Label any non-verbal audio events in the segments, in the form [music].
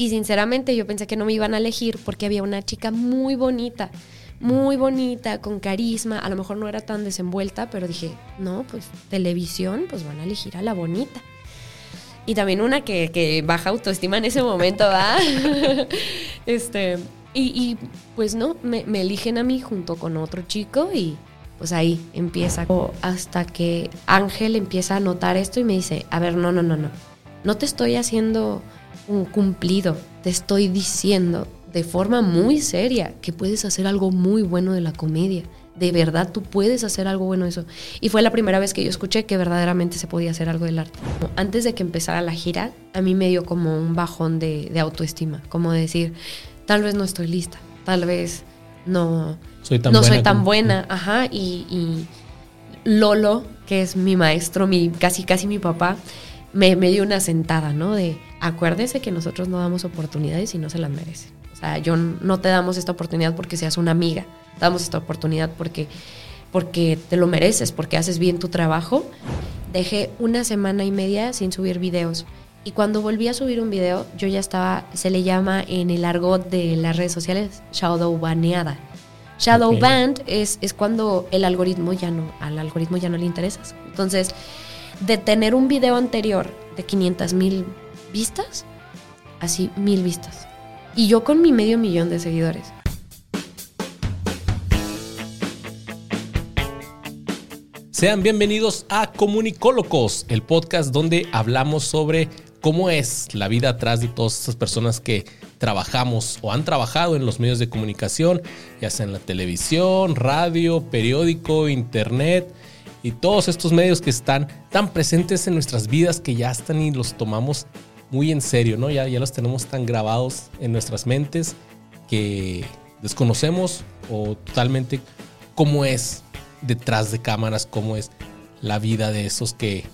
Y sinceramente yo pensé que no me iban a elegir porque había una chica muy bonita, muy bonita, con carisma. A lo mejor no era tan desenvuelta, pero dije, no, pues televisión, pues van a elegir a la bonita. Y también una que, baja autoestima en ese momento, ¿va? [laughs] este, y, pues no, me, me eligen a mí junto con otro chico y pues ahí empieza. Hasta que Ángel empieza a notar esto y me dice, a ver, no, no, no, no. No te estoy haciendo un cumplido, te estoy diciendo de forma muy seria que puedes hacer algo muy bueno de la comedia. De verdad, tú puedes hacer algo bueno de eso. Y fue la primera vez que yo escuché que verdaderamente se podía hacer algo del arte. Antes de que empezara la gira, a mí me dio como un bajón de, autoestima, como decir, tal vez no estoy lista, tal vez no soy tan no buena soy tan buena, ajá, y, y, Lolo, que es mi maestro, mi casi casi mi papá, me, me dio una sentada, ¿no? De acuérdese que nosotros no damos oportunidades y no se las merece. O sea, yo no te damos esta oportunidad porque seas una amiga, te damos esta oportunidad porque, porque te lo mereces, porque haces bien tu trabajo. Dejé una semana y media sin subir videos. Y cuando volví a subir un video, yo ya estaba, se le llama en el argot de las redes sociales, shadow baneada. Shadow band es, es cuando el algoritmo ya no, al algoritmo ya no le interesas. Entonces, de tener un video anterior de 500 mil vistas, así mil vistas. Y yo con mi medio millón de seguidores. Sean bienvenidos a Comunicólogos, el podcast donde hablamos sobre cómo es la vida atrás de todas estas personas que trabajamos o han trabajado en los medios de comunicación, ya sea en la televisión, radio, periódico, internet y todos estos medios que están tan presentes en nuestras vidas que ya están y los tomamos muy en serio, ¿no? Ya, ya los tenemos tan grabados en nuestras mentes que desconocemos o totalmente cómo es detrás de cámaras, cómo es la vida de esos que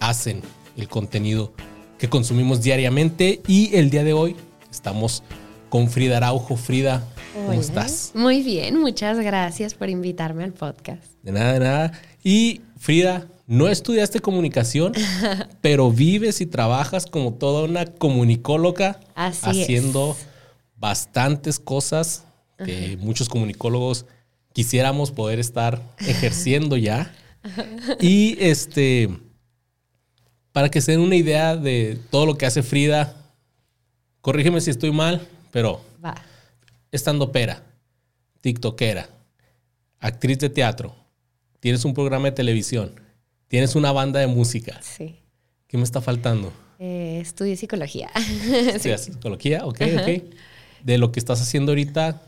hacen el contenido que consumimos diariamente. Y el día de hoy estamos con Frida Araujo. Frida, ¿cómo estás? Muy bien, muchas gracias por invitarme al podcast. De nada, de nada. Y Frida, no estudiaste comunicación, [laughs] pero vives y trabajas como toda una comunicóloga, haciendo bastantes cosas que muchos comunicólogos quisiéramos poder estar [laughs] ejerciendo ya. Y este, para que se den una idea de todo lo que hace Frida, corrígeme si estoy mal, pero Va. estando pera, tiktokera, actriz de teatro, tienes un programa de televisión, tienes una banda de música. Sí. ¿Qué me está faltando? Eh, estudio psicología. [laughs] ¿Estudias psicología? Ok, ok. De lo que estás haciendo ahorita.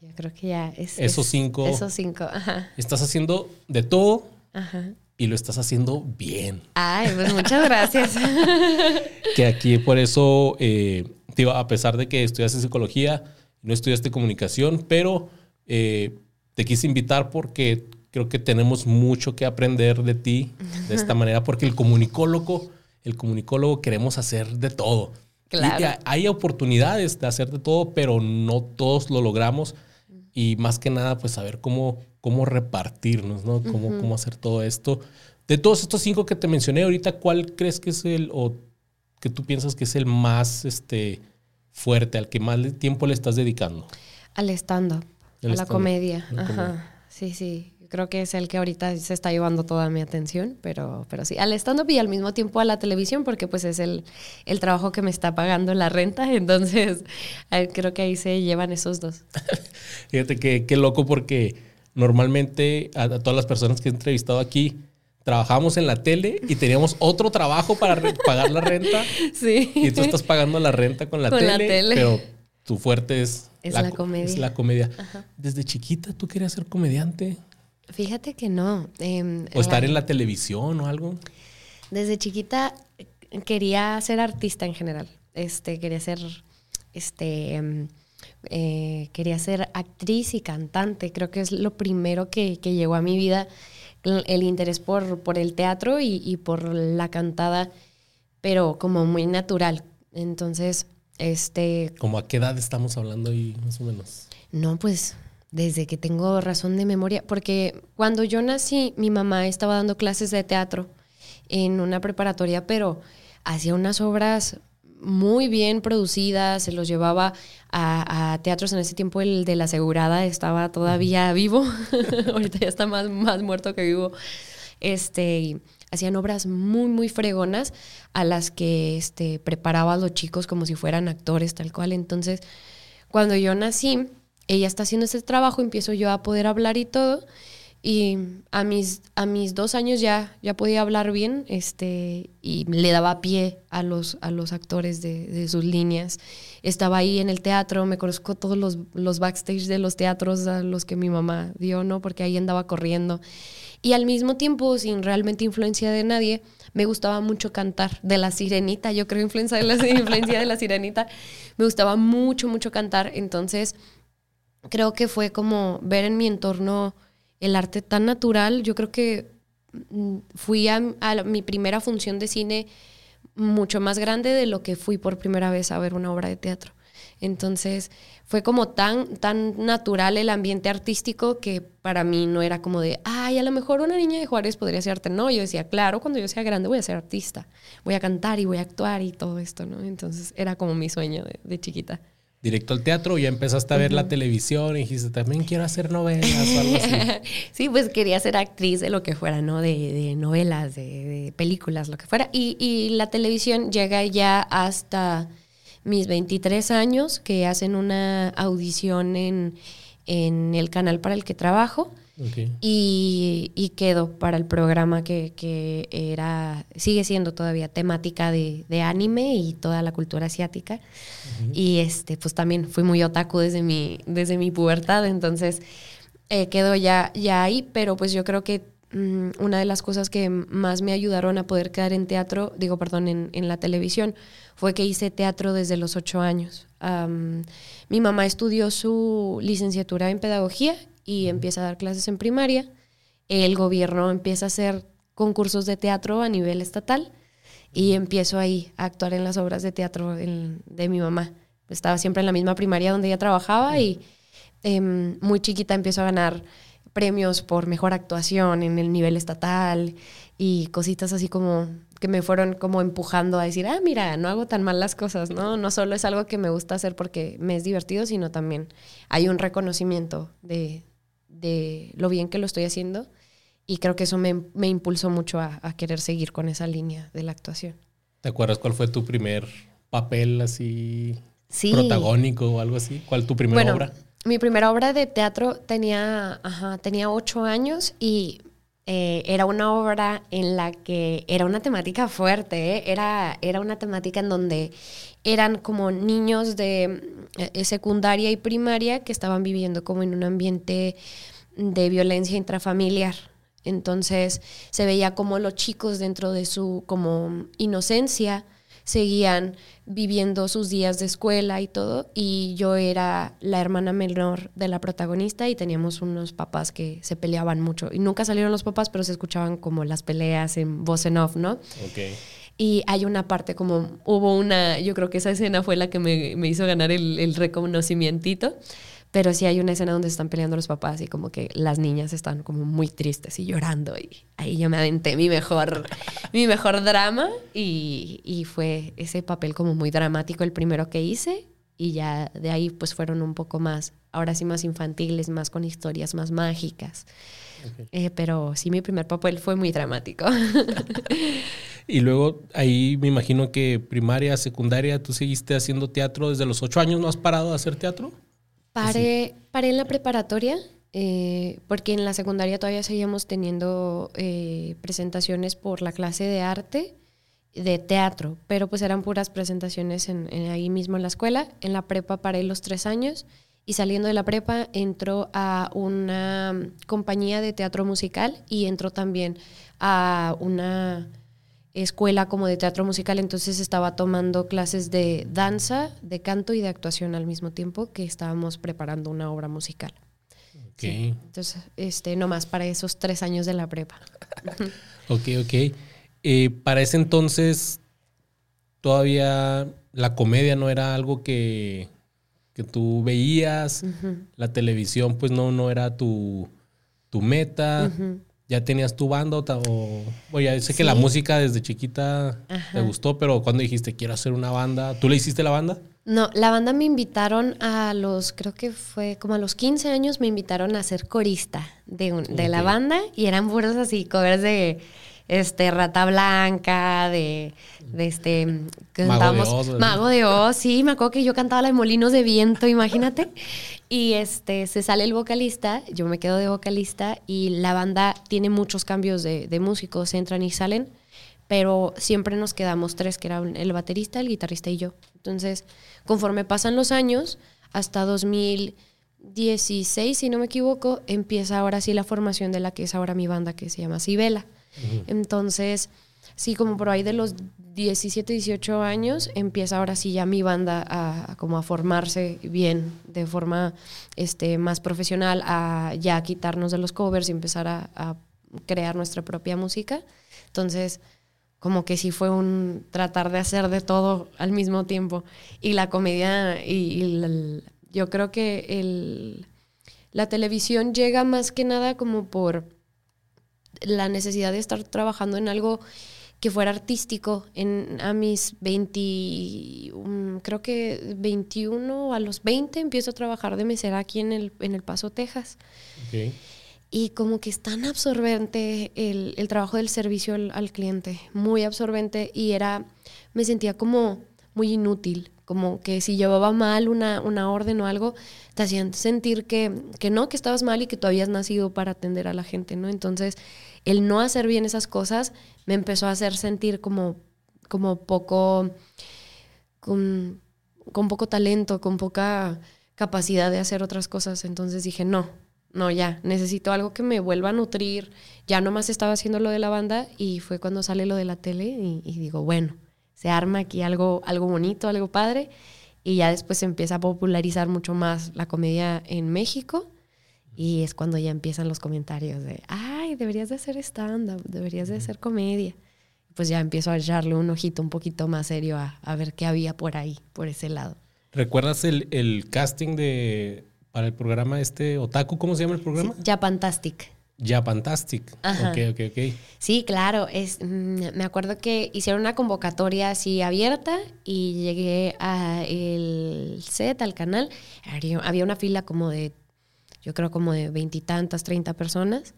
Yo creo que ya es. Esos cinco. Esos cinco, ajá. Estás haciendo de todo. Ajá y lo estás haciendo bien. Ay, pues muchas gracias. [laughs] que aquí por eso, eh, a pesar de que estudiaste psicología, no estudiaste comunicación, pero eh, te quise invitar porque creo que tenemos mucho que aprender de ti de esta manera, porque el comunicólogo, el comunicólogo queremos hacer de todo. Claro. hay oportunidades de hacer de todo, pero no todos lo logramos. Y más que nada, pues saber cómo cómo repartirnos, ¿no? Cómo, cómo hacer todo esto. De todos estos cinco que te mencioné ahorita, ¿cuál crees que es el, o que tú piensas que es el más este, fuerte, al que más tiempo le estás dedicando? Al stand-up, a la comedia. Ajá. Sí, sí. Creo que es el que ahorita se está llevando toda mi atención, pero, pero sí, al stand-up y al mismo tiempo a la televisión, porque pues es el, el trabajo que me está pagando la renta, [laughs] entonces creo que ahí se llevan esos dos. [laughs] Fíjate que qué loco porque normalmente a, todas las personas que he entrevistado aquí, trabajamos en la tele y teníamos otro trabajo para pagar la renta. [laughs] Sí. Y tú estás pagando la renta con la, tele, pero tu fuerte es, la, comedia. Es la comedia. Desde chiquita tú querías ser comediante. Fíjate que no. Em, o estar en la televisión o algo. Desde chiquita quería ser artista en general. Este, quería ser este em, eh, quería ser actriz y cantante. Creo que es lo primero que, llegó a mi vida, el interés por, por el teatro y, por la cantada, pero como muy natural. Entonces, este... ¿Cómo a qué edad estamos hablando ahí, más o menos? No, pues desde que tengo razón de memoria, porque cuando yo nací, mi mamá estaba dando clases de teatro en una preparatoria, pero hacía unas obras muy bien producidas, se los llevaba a, teatros en ese tiempo, el de la asegurada estaba todavía vivo, [laughs] [laughs] ahorita ya está más, más muerto que vivo. Este, hacían obras muy, muy fregonas a las que este, preparaba a los chicos como si fueran actores, tal cual. Entonces, cuando yo nací, ella está haciendo ese trabajo, empiezo yo a poder hablar y todo. Y a mis, a mis dos años ya, ya podía hablar bien este, y le daba pie a los, a los actores de, sus líneas. Estaba ahí en el teatro, me conozco todos los, los backstage de los teatros a los que mi mamá dio, ¿no? Porque ahí andaba corriendo. Y al mismo tiempo, sin realmente influencia de nadie, me gustaba mucho cantar de la sirenita. Yo creo influencia de la, [laughs] influencia de la sirenita. Me gustaba mucho, mucho cantar. Entonces, creo que fue como ver en mi entorno el arte tan natural. Yo creo que mm, fui a, mi primera función de cine mucho más grande de lo que fui por primera vez a ver una obra de teatro. Entonces fue como tan, tan natural el ambiente artístico que para mí no era como de, ay, a lo mejor una niña de Juárez podría ser arte. No, yo decía, claro, cuando yo sea grande voy a ser artista, voy a cantar y voy a actuar y todo esto, ¿no? Entonces era como mi sueño de chiquita directo al teatro, ya empezaste a ver la televisión y dijiste, también quiero hacer novelas o algo así. [laughs] sí, pues quería ser actriz de lo que fuera, ¿no? De, novelas, de, películas, lo que fuera. Y, la televisión llega ya hasta mis 23 años, que hacen una audición en, en el canal para el que trabajo. Y, y, quedó para el programa que, era, sigue siendo todavía temática de, anime y toda la cultura asiática. Y este, pues también fui muy otaku desde mi, desde mi pubertad, entonces eh, quedó ya, ya ahí, pero pues yo creo que mm, una de las cosas que más me ayudaron a poder quedar en teatro, digo, perdón, en, en la televisión, fue que hice teatro desde los ocho años. mi mamá estudió su licenciatura en pedagogía y empieza a dar clases en primaria. El gobierno empieza a hacer concursos de teatro a nivel estatal y empiezo ahí a actuar en las obras de teatro de mi mamá. Estaba siempre en la misma primaria donde ella trabajaba y em, muy chiquita empiezo a ganar premios por mejor actuación en el nivel estatal y cositas así como que me fueron como empujando a decir, ah, mira, no hago tan mal las cosas, ¿no? No solo es algo que me gusta hacer porque me es divertido, sino también hay un reconocimiento de, de lo bien que lo estoy haciendo y creo que eso me, impulsó mucho a, querer seguir con esa línea de la actuación. ¿Te acuerdas cuál fue tu primer papel así protagónico o algo así? ¿Cuál tu primera obra? Mi primera obra de teatro tenía, tenía ocho años y eh, era una obra en la que era una temática fuerte, ¿eh? era, era una temática en donde eran como niños de eh, secundaria y primaria que estaban viviendo como en un ambiente de violencia intrafamiliar. Entonces se veía como los chicos dentro de su como inocencia seguían viviendo sus días de escuela y todo y yo era la hermana menor de la protagonista y teníamos unos papás que se peleaban mucho. Y nunca salieron los papás pero se escuchaban como las peleas en voz en off, ¿no? Y hay una parte como, hubo una, yo creo que esa escena fue la que me, me hizo ganar el, el reconocimiento, pero sí hay una escena donde están peleando los papás y como que las niñas están como muy tristes y llorando y ahí yo me aventé mi mejor, [laughs] mi mejor drama y, y fue ese papel como muy dramático el primero que hice y ya de ahí pues fueron un poco más, ahora sí más infantiles, más con historias más mágicas. Eh, pero sí, mi primer papel fue muy dramático. [laughs] y luego ahí me imagino que primaria, secundaria, tú seguiste haciendo teatro desde los ocho años, ¿no has parado de hacer teatro? Paré, paré en la preparatoria, eh, porque en la secundaria todavía seguíamos teniendo eh, presentaciones por la clase de arte de teatro, pero pues eran puras presentaciones en, ahí mismo en la escuela. En la prepa paré los tres años y saliendo de la prepa entró a una compañía de teatro musical y entró también a una escuela como de teatro musical, entonces estaba tomando clases de danza, de canto y de actuación al mismo tiempo que estábamos preparando una obra musical. entonces, este, nomás para esos tres años de la prepa. [laughs] ok, ok. Eh, para ese entonces, todavía la comedia no era algo que, que tú veías, la televisión pues no, no era tu, tu meta. ¿Ya tenías tu banda o, o- ya sé que la música desde chiquita te gustó, pero cuando dijiste quiero hacer una banda, ¿tú le hiciste la banda? No, la banda me invitaron a los, creo que fue como a los 15 años, me invitaron a ser corista de, un- de la banda y eran puros así, covers de este Rata Blanca, de, de este Oz, ¿verdad? Mago de Oz, sí, me acuerdo que yo cantaba la de Molinos de Viento, imagínate. Y este se sale el vocalista, yo me quedo de vocalista y la banda tiene muchos cambios de, de músicos, entran y salen, pero siempre nos quedamos tres, que eran el baterista, el guitarrista y yo. Entonces, conforme pasan los años, hasta 2016, si no me equivoco, empieza ahora sí la formación de la que es ahora mi banda, que se llama Entonces, sí, como por ahí de los 17, 18 años, empieza ahora sí ya mi banda a, como a formarse bien, de forma este, más profesional, a ya quitarnos de los covers y empezar a, crear nuestra propia música. Entonces, como que sí fue un tratar de hacer de todo al mismo tiempo. Y la comedia, y, yo creo que el, la televisión llega más que nada como por la necesidad de estar trabajando en algo que fuera artístico. En, a mis 20, um, creo que 21, a los 20 empiezo a trabajar de mesera aquí en el, en el Paso, Texas. Y como que es tan absorbente el, el trabajo del servicio al, al cliente, muy absorbente y era, me sentía como muy inútil, como que si llevaba mal una, una orden o algo, te hacían sentir que, que no, que estabas mal y que tú habías nacido para atender a la gente, ¿no? Entonces, el no hacer bien esas cosas me empezó a hacer sentir como, como poco, con, con poco talento, con poca capacidad de hacer otras cosas. Entonces dije, no, no, ya, necesito algo que me vuelva a nutrir. Ya nomás estaba haciendo lo de la banda y fue cuando sale lo de la tele y, y digo, bueno, se arma aquí algo, algo bonito, algo padre. Y ya después se empieza a popularizar mucho más la comedia en México. Y es cuando ya empiezan los comentarios de, ay, deberías de hacer stand-up, deberías de hacer comedia. Pues ya empiezo a echarle un ojito un poquito más serio a, a ver qué había por ahí, por ese lado. ¿Recuerdas el, el casting de para el programa este Otaku? ¿Cómo se llama el programa? Ya Fantastic. Ya Fantastic. Ajá. Ok, ok, ok. Sí, claro. Es, mm, me acuerdo que hicieron una convocatoria así abierta y llegué a el set, al canal. Había- una fila como de, yo creo como de veintitantas, treinta personas.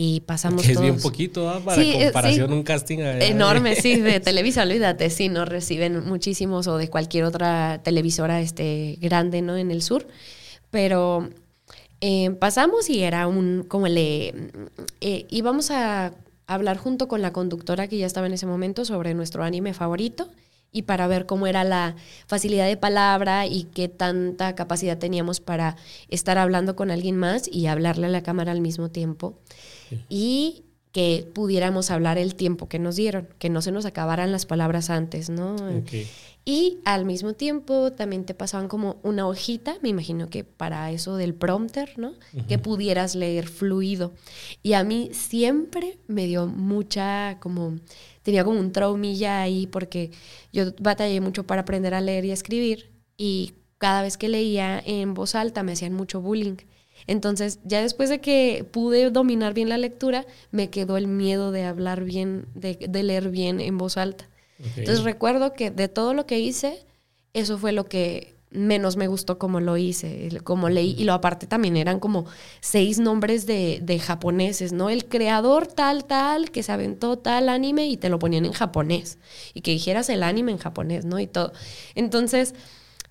Y pasamos Que es todos. bien poquito, ¿ah? Para Sí, eh, comparación, sí. un casting de- Enorme, sí, de [laughs] Televisa, olvídate, sí, nos reciben muchísimos o de cualquier otra televisora este, grande, ¿no? En el sur. Pero eh, pasamos y era un, como le, eh, íbamos a hablar junto con la conductora que ya estaba en ese momento sobre nuestro anime favorito y para ver cómo era la facilidad de palabra y qué tanta capacidad teníamos para estar hablando con alguien más y hablarle a la cámara al mismo tiempo y que pudiéramos hablar el tiempo que nos dieron, que no se nos acabaran las palabras antes, ¿no? Y al mismo tiempo también te pasaban como una hojita, me imagino que para eso del prompter, ¿no? Que pudieras leer fluido. Y a mí siempre me dio mucha como, tenía como un traumilla ahí porque yo batallé mucho para aprender a leer y a escribir y cada vez que leía en voz alta me hacían mucho bullying. Entonces, ya después de que pude dominar bien la lectura, me quedó el miedo de hablar bien, de, de leer bien en voz alta. Entonces recuerdo que de todo lo que hice, eso fue lo que menos me gustó como lo hice, como leí. Y lo aparte también eran como seis nombres de, de japoneses, ¿no? El creador tal, tal, que se aventó tal anime y te lo ponían en japonés. Y que dijeras el anime en japonés, ¿no? Y todo. Entonces,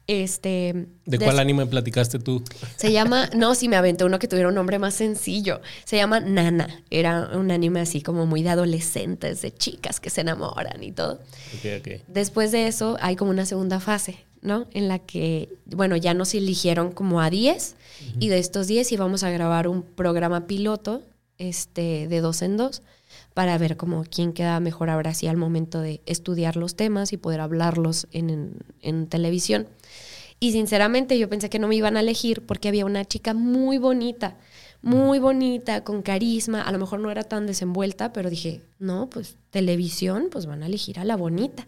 este... ¿De cuál anime platicaste tú? se llama, no, sí me aventé uno que tuviera un nombre más sencillo. Se llama Nana. Era un anime así como muy de adolescentes, de chicas que se enamoran y todo. Ok, ok. Después de eso hay como una segunda fase, ¿no? En la que, bueno, ya nos eligieron como a 10 y de estos 10 íbamos a grabar un programa piloto este, de dos en dos para ver como quién queda mejor ahora sí al momento de estudiar los temas y poder hablarlos en, en- televisión. Y sinceramente yo pensé que no me iban a elegir porque había una chica muy bonita, muy bonita, con carisma. A lo mejor no era tan desenvuelta, pero dije, no, pues televisión, pues van a elegir a la bonita.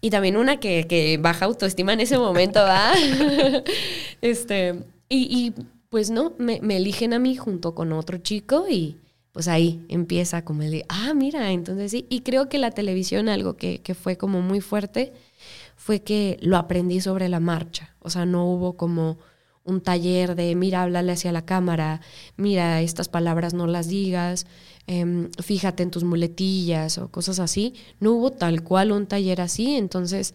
Y también una que, que baja autoestima en ese momento, ¿va? [laughs] este, y, y, pues no, me, me eligen a mí junto con otro chico y pues ahí empieza como el de, ah, mira, entonces sí. Y creo que la televisión, algo que, que fue como muy fuerte, fue que lo aprendí sobre la marcha. O sea, no hubo como un taller de, mira, háblale hacia la cámara, mira, estas palabras no las digas, em, fíjate en tus muletillas o cosas así. No hubo tal cual un taller así, entonces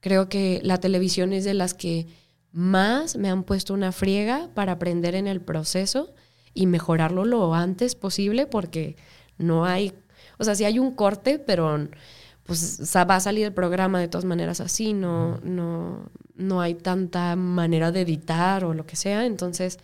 creo que la televisión es de las que más me han puesto una friega para aprender en el proceso y mejorarlo lo antes posible porque no hay, o sea, sí hay un corte, pero pues va a salir el programa de todas maneras así, no, no, no hay tanta manera de editar o lo que sea, entonces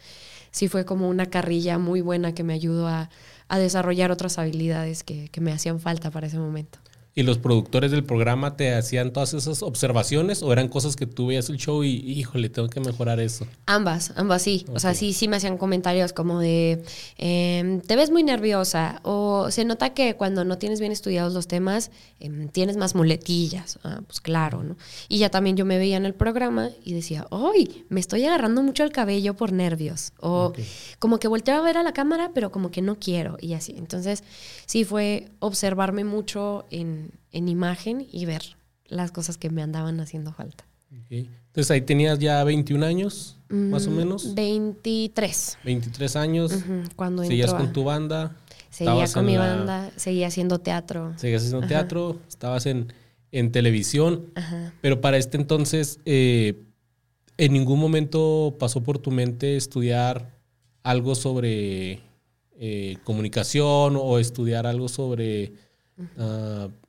sí fue como una carrilla muy buena que me ayudó a, desarrollar otras habilidades que me hacían falta para ese momento. ¿Y los productores del programa te hacían todas esas observaciones o eran cosas que tú veías el show y, híjole, tengo que mejorar eso? Ambas, ambas sí. O sea, sí, sí me hacían comentarios como de, em, te ves muy nerviosa o se nota que cuando no tienes bien estudiados los temas, em, tienes más muletillas. Ah, pues claro, ¿no? Y ya también yo me veía en el programa y decía, ¡ay! Me estoy agarrando mucho el cabello por nervios. O como que volteaba a ver a la cámara, pero como que no quiero y así. Entonces, sí fue observarme mucho en en, imagen y ver las cosas que me andaban haciendo falta. Entonces ahí tenías ya 21 años, más o mm, menos. 23. 23 años. cuando Seguías con tu banda. Seguía con mi banda, seguía haciendo teatro. Seguías haciendo teatro, estabas en, en televisión. Pero para este entonces, eh, ¿en ningún momento pasó por tu mente estudiar algo sobre eh, comunicación o estudiar algo sobre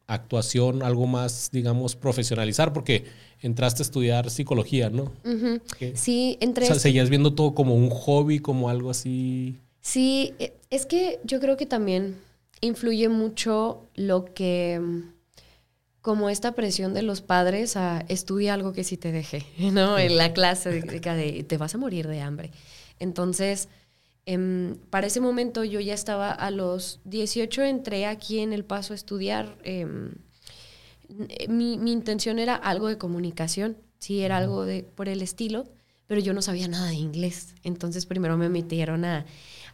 actuación, algo más, digamos, profesionalizar, porque entraste a estudiar psicología, ¿no? Sí, entré. O sea, seguías viendo todo como un hobby, como algo así. Sí, e, es que yo creo que también influye mucho lo que como esta presión de los padres a estudiar algo que sí te deje, [laughs] ¿no? En la clase de, de, te vas a morir de hambre. Entonces, Em, para ese momento yo ya estaba a los 18, entré aquí en El Paso a estudiar. Em, mi, intención era algo de comunicación, sí, era algo de, por el estilo, pero yo no sabía nada de inglés. Entonces primero me metieron a,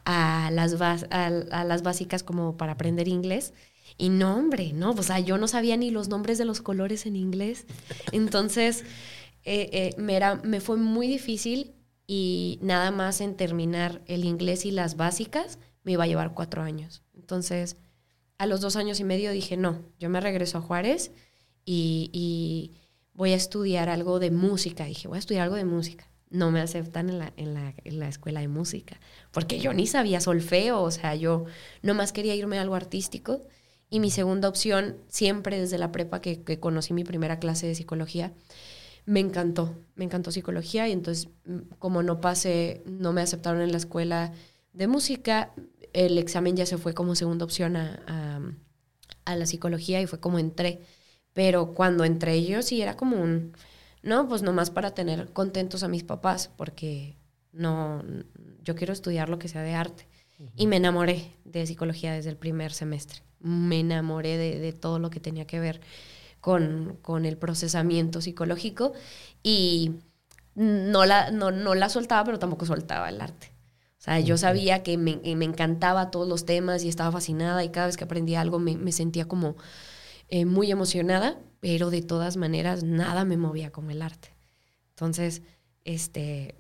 a las, a, las básicas como para aprender inglés. Y no, hombre, no, o sea, yo no sabía ni los nombres de los colores en inglés. Entonces, eh, eh, me, era, me fue muy difícil y nada más en terminar el inglés y las básicas me iba a llevar cuatro años. Entonces, a los dos años y medio dije, no, yo me regreso a Juárez y, voy a estudiar algo de música. Dije, voy a estudiar algo de música. No me aceptan en la, en la, en la escuela de música, porque yo ni sabía solfeo, o sea, yo nomás quería irme a algo artístico. Y mi segunda opción, siempre desde la prepa que, que conocí mi primera clase de psicología, me encantó, me encantó psicología y entonces mm, como no pasé, no me aceptaron en la escuela de música, el examen ya se fue como segunda opción a, a, la psicología y fue como entré. Pero cuando entré yo sí era como un, no, pues nomás para tener contentos a mis papás, porque no, yo quiero estudiar lo que sea de arte. Y me enamoré de psicología desde el primer semestre. Me enamoré de, de todo lo que tenía que ver con, con el procesamiento psicológico y no la, no, no la soltaba, pero tampoco soltaba el arte. O sea, yo sabía que me, me, encantaba todos los temas y estaba fascinada y cada vez que aprendía algo me, me sentía como eh, muy emocionada, pero de todas maneras nada me movía como el arte. Entonces, este,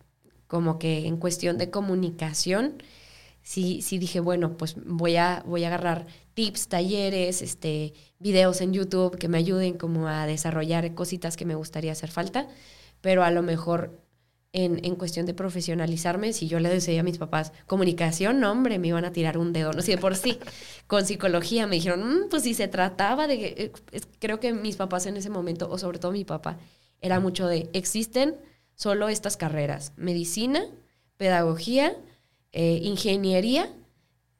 como que en cuestión de comunicación, sí, sí dije, bueno, pues voy a, voy a agarrar tips, talleres, este, videos en YouTube que me ayuden como a desarrollar cositas que me gustaría hacer falta, pero a lo mejor en, en, cuestión de profesionalizarme, si yo le decía a mis papás comunicación, no, hombre, me iban a tirar un dedo, no sé, por sí. [laughs] Con psicología me dijeron, mm, pues si se trataba de, eh, creo que mis papás en ese momento, o sobre todo mi papá, era mucho de, existen solo estas carreras, medicina, pedagogía, eh, ingeniería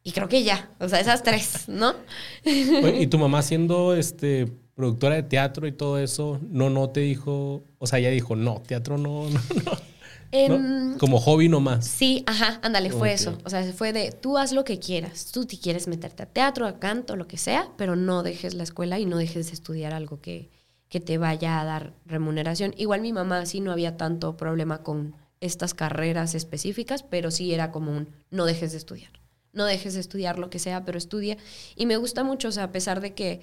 y creo que ya, o sea, esas tres, ¿no? [laughs] y tu mamá siendo este productora de teatro y todo eso, no, no te dijo, o sea, ella dijo, no, teatro no, [laughs] no, no. Em, Como hobby nomás. Sí, ajá, ándale, fue eso. O sea, fue de tú haz lo que quieras. Tú si quieres meterte a teatro, a canto, lo que sea, pero no dejes la escuela y no dejes de estudiar algo que, que te vaya a dar remuneración. Igual mi mamá sí no había tanto problema con estas carreras específicas, pero sí era como un no dejes de estudiar no dejes de estudiar lo que sea, pero estudia. Y me gusta mucho, o sea, a pesar de que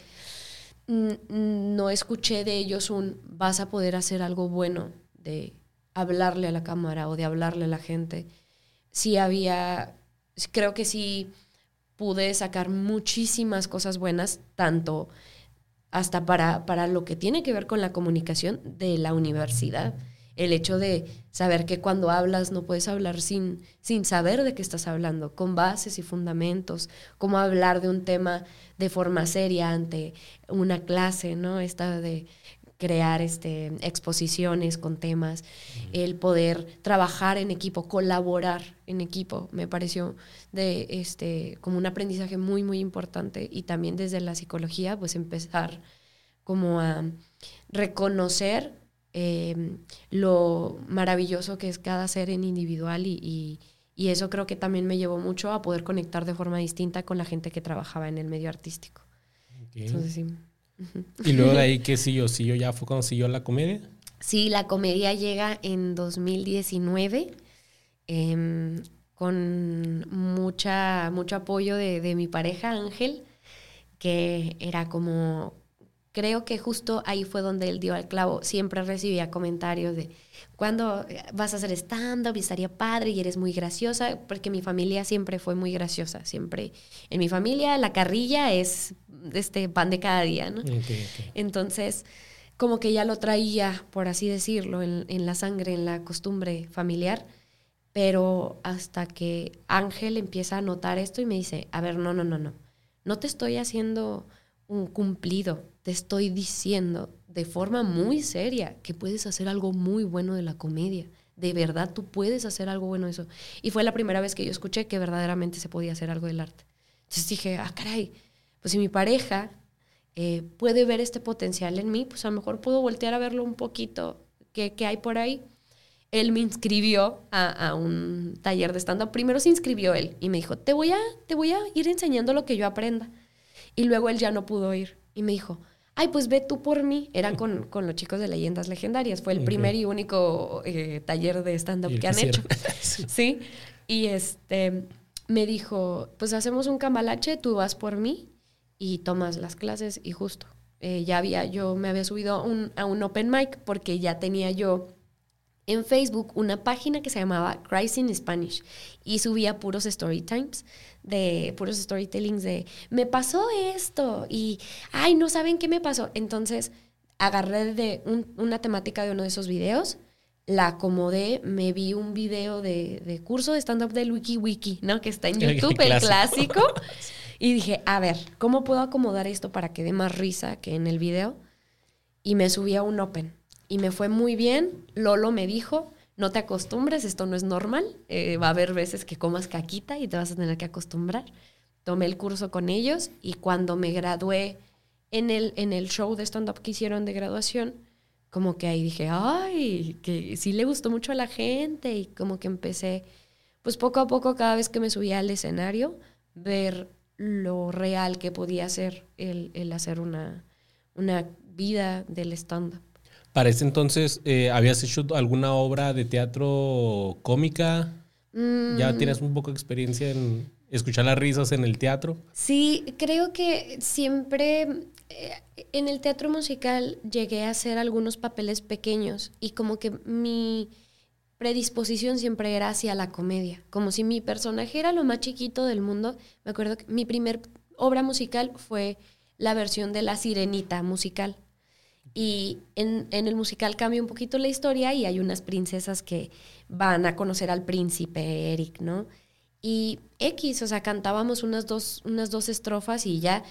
no escuché de ellos un vas a poder hacer algo bueno de hablarle a la cámara o de hablarle a la gente. Sí había, creo que sí pude sacar muchísimas cosas buenas, tanto hasta para, para lo que tiene que ver con la comunicación de la universidad. El hecho de saber que cuando hablas no puedes hablar sin, sin saber de qué estás hablando, con bases y fundamentos, cómo hablar de un tema de forma seria ante una clase, ¿no? Esta de crear este, exposiciones con temas, el poder trabajar en equipo, colaborar en equipo, me pareció de, este, como un aprendizaje muy, muy importante y también desde la psicología, pues empezar como a reconocer em, lo maravilloso que es cada ser en individual y, y eso creo que también me llevó mucho a poder conectar de forma distinta con la gente que trabajaba en el medio artístico. Entonces, sí. Y luego de ahí, [laughs] ¿qué siguió? ¿Siguió ya fue cuando siguió la comedia? Sí, la comedia llega en 2019 em, con mucha, mucho apoyo de, de mi pareja Ángel, que era como, creo que justo ahí fue donde él dio al clavo. Siempre recibía comentarios de, ¿cuándo vas a hacer stand-up? Y estaría padre y eres muy graciosa, porque mi familia siempre fue muy graciosa, siempre. En mi familia la carrilla es este pan de cada día, ¿no? Entonces, como que ya lo traía, por así decirlo, en, en, la sangre, en la costumbre familiar, pero hasta que Ángel empieza a notar esto y me dice, a ver, no, no, no, no, no te estoy haciendo un cumplido, te estoy diciendo de forma muy seria que puedes hacer algo muy bueno de la comedia. De verdad, tú puedes hacer algo bueno de eso. Y fue la primera vez que yo escuché que verdaderamente se podía hacer algo del arte. Entonces dije, ah, caray, pues si mi pareja eh, puede ver este potencial en mí, pues a lo mejor puedo voltear a verlo un poquito, ¿qué, hay por ahí? Él me inscribió a, un taller de stand-up. Primero se inscribió él y me dijo, te voy, a, te voy a ir enseñando lo que yo aprenda. Y luego él ya no pudo ir y me dijo, ay, pues ve tú por mí. Eran con, con los chicos de Leyendas Legendarias. Fue el primer y único eh, taller de stand-up que han hecho. [laughs] sí. Y este, me dijo, pues hacemos un cambalache, tú vas por mí y tomas las clases y justo. Eh, ya había, yo me había subido a un open mic porque ya tenía yo en Facebook una página que se llamaba Cries in Spanish y subía puros story times de puros storytellings de me pasó esto y ay no saben qué me pasó entonces agarré de una temática de uno de esos videos la acomodé me vi un video de, de curso de stand up del wiki wiki no que está en [laughs] YouTube el clásico [laughs] Y dije, a ver, ¿cómo puedo acomodar esto para que dé más risa que en el video? Y me subí a un Open. Y me fue muy bien. Lolo me dijo, no te acostumbres, esto no es normal. Eh, va a haber veces que comas caquita y te vas a tener que acostumbrar. Tomé el curso con ellos y cuando me gradué en el, en el show de stand-up que hicieron de graduación, como que ahí dije, ay, que sí le gustó mucho a la gente y como que empecé, pues poco a poco, cada vez que me subía al escenario, ver lo real que podía ser el, hacer una, una vida del stand-up. Para ese entonces, eh, ¿habías hecho alguna obra de teatro cómica? ¿Ya mm. tienes un poco de experiencia en escuchar las risas en el teatro? Sí, creo que siempre eh, en el teatro musical llegué a hacer algunos papeles pequeños y como que mi predisposición siempre era hacia la comedia, como si mi personaje era lo más chiquito del mundo. Me acuerdo que mi primer obra musical fue la versión de La Sirenita musical. Y en, el musical cambia un poquito la historia y hay unas princesas que van a conocer al príncipe Eric, ¿no? Y X, o sea, cantábamos unas dos, unas dos estrofas y ya,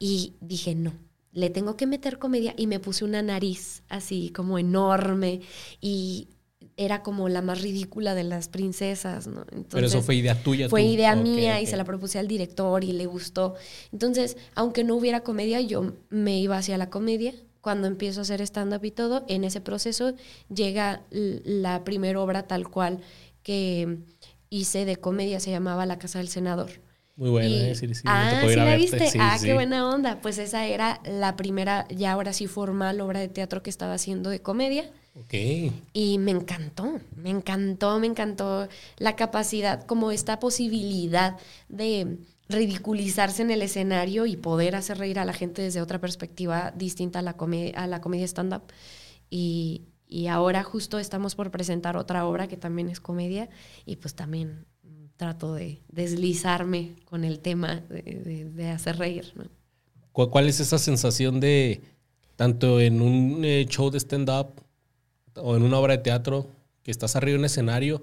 y dije, no, le tengo que meter comedia y me puse una nariz así como enorme y era como la más ridícula de las princesas, ¿no? Pero eso fue idea tuya. Fue idea mía y se la propuse al director y le gustó. Entonces, aunque no hubiera comedia, yo me iba hacia la comedia. Cuando empiezo a hacer stand-up y todo, en ese proceso llega la primera obra tal cual que hice de comedia, se llamaba La Casa del Senador. Muy buena, eh, sí, sí, ah, ¿sí la viste? ah, qué buena onda. Pues esa era la primera, ya ahora sí formal, obra de teatro que estaba haciendo de comedia. Ok. Y me encantó, me encantó, me encantó la capacidad, como esta posibilidad de ridiculizarse en el escenario y poder hacer reír a la gente desde otra perspectiva distinta a la, a la comedia stand-up. Y, y ahora justo estamos por presentar otra obra que también es comedia y pues también trato de deslizarme con el tema de, de, hacer reír. ¿Cuál es esa sensación de, tanto en un eh, show de stand-up o en una obra de teatro, que estás arriba en un escenario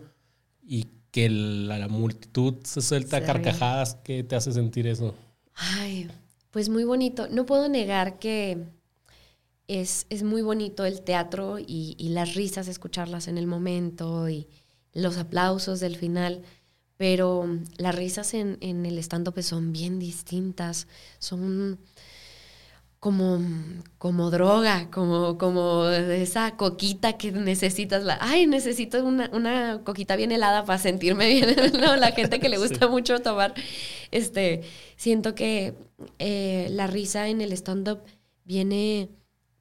y que la, multitud se suelta a carcajadas? ¿Qué te hace sentir eso? Ay, pues muy bonito. No puedo negar que es, es muy bonito el teatro y, y las risas, escucharlas en el momento y los aplausos del final pero las risas en, en el stand-up son bien distintas, son como, como droga, como, como esa coquita que necesitas. La, Ay, necesito una, una coquita bien helada para sentirme bien. [laughs] no, la gente que le gusta mucho tomar, este, siento que eh, la risa en el stand-up viene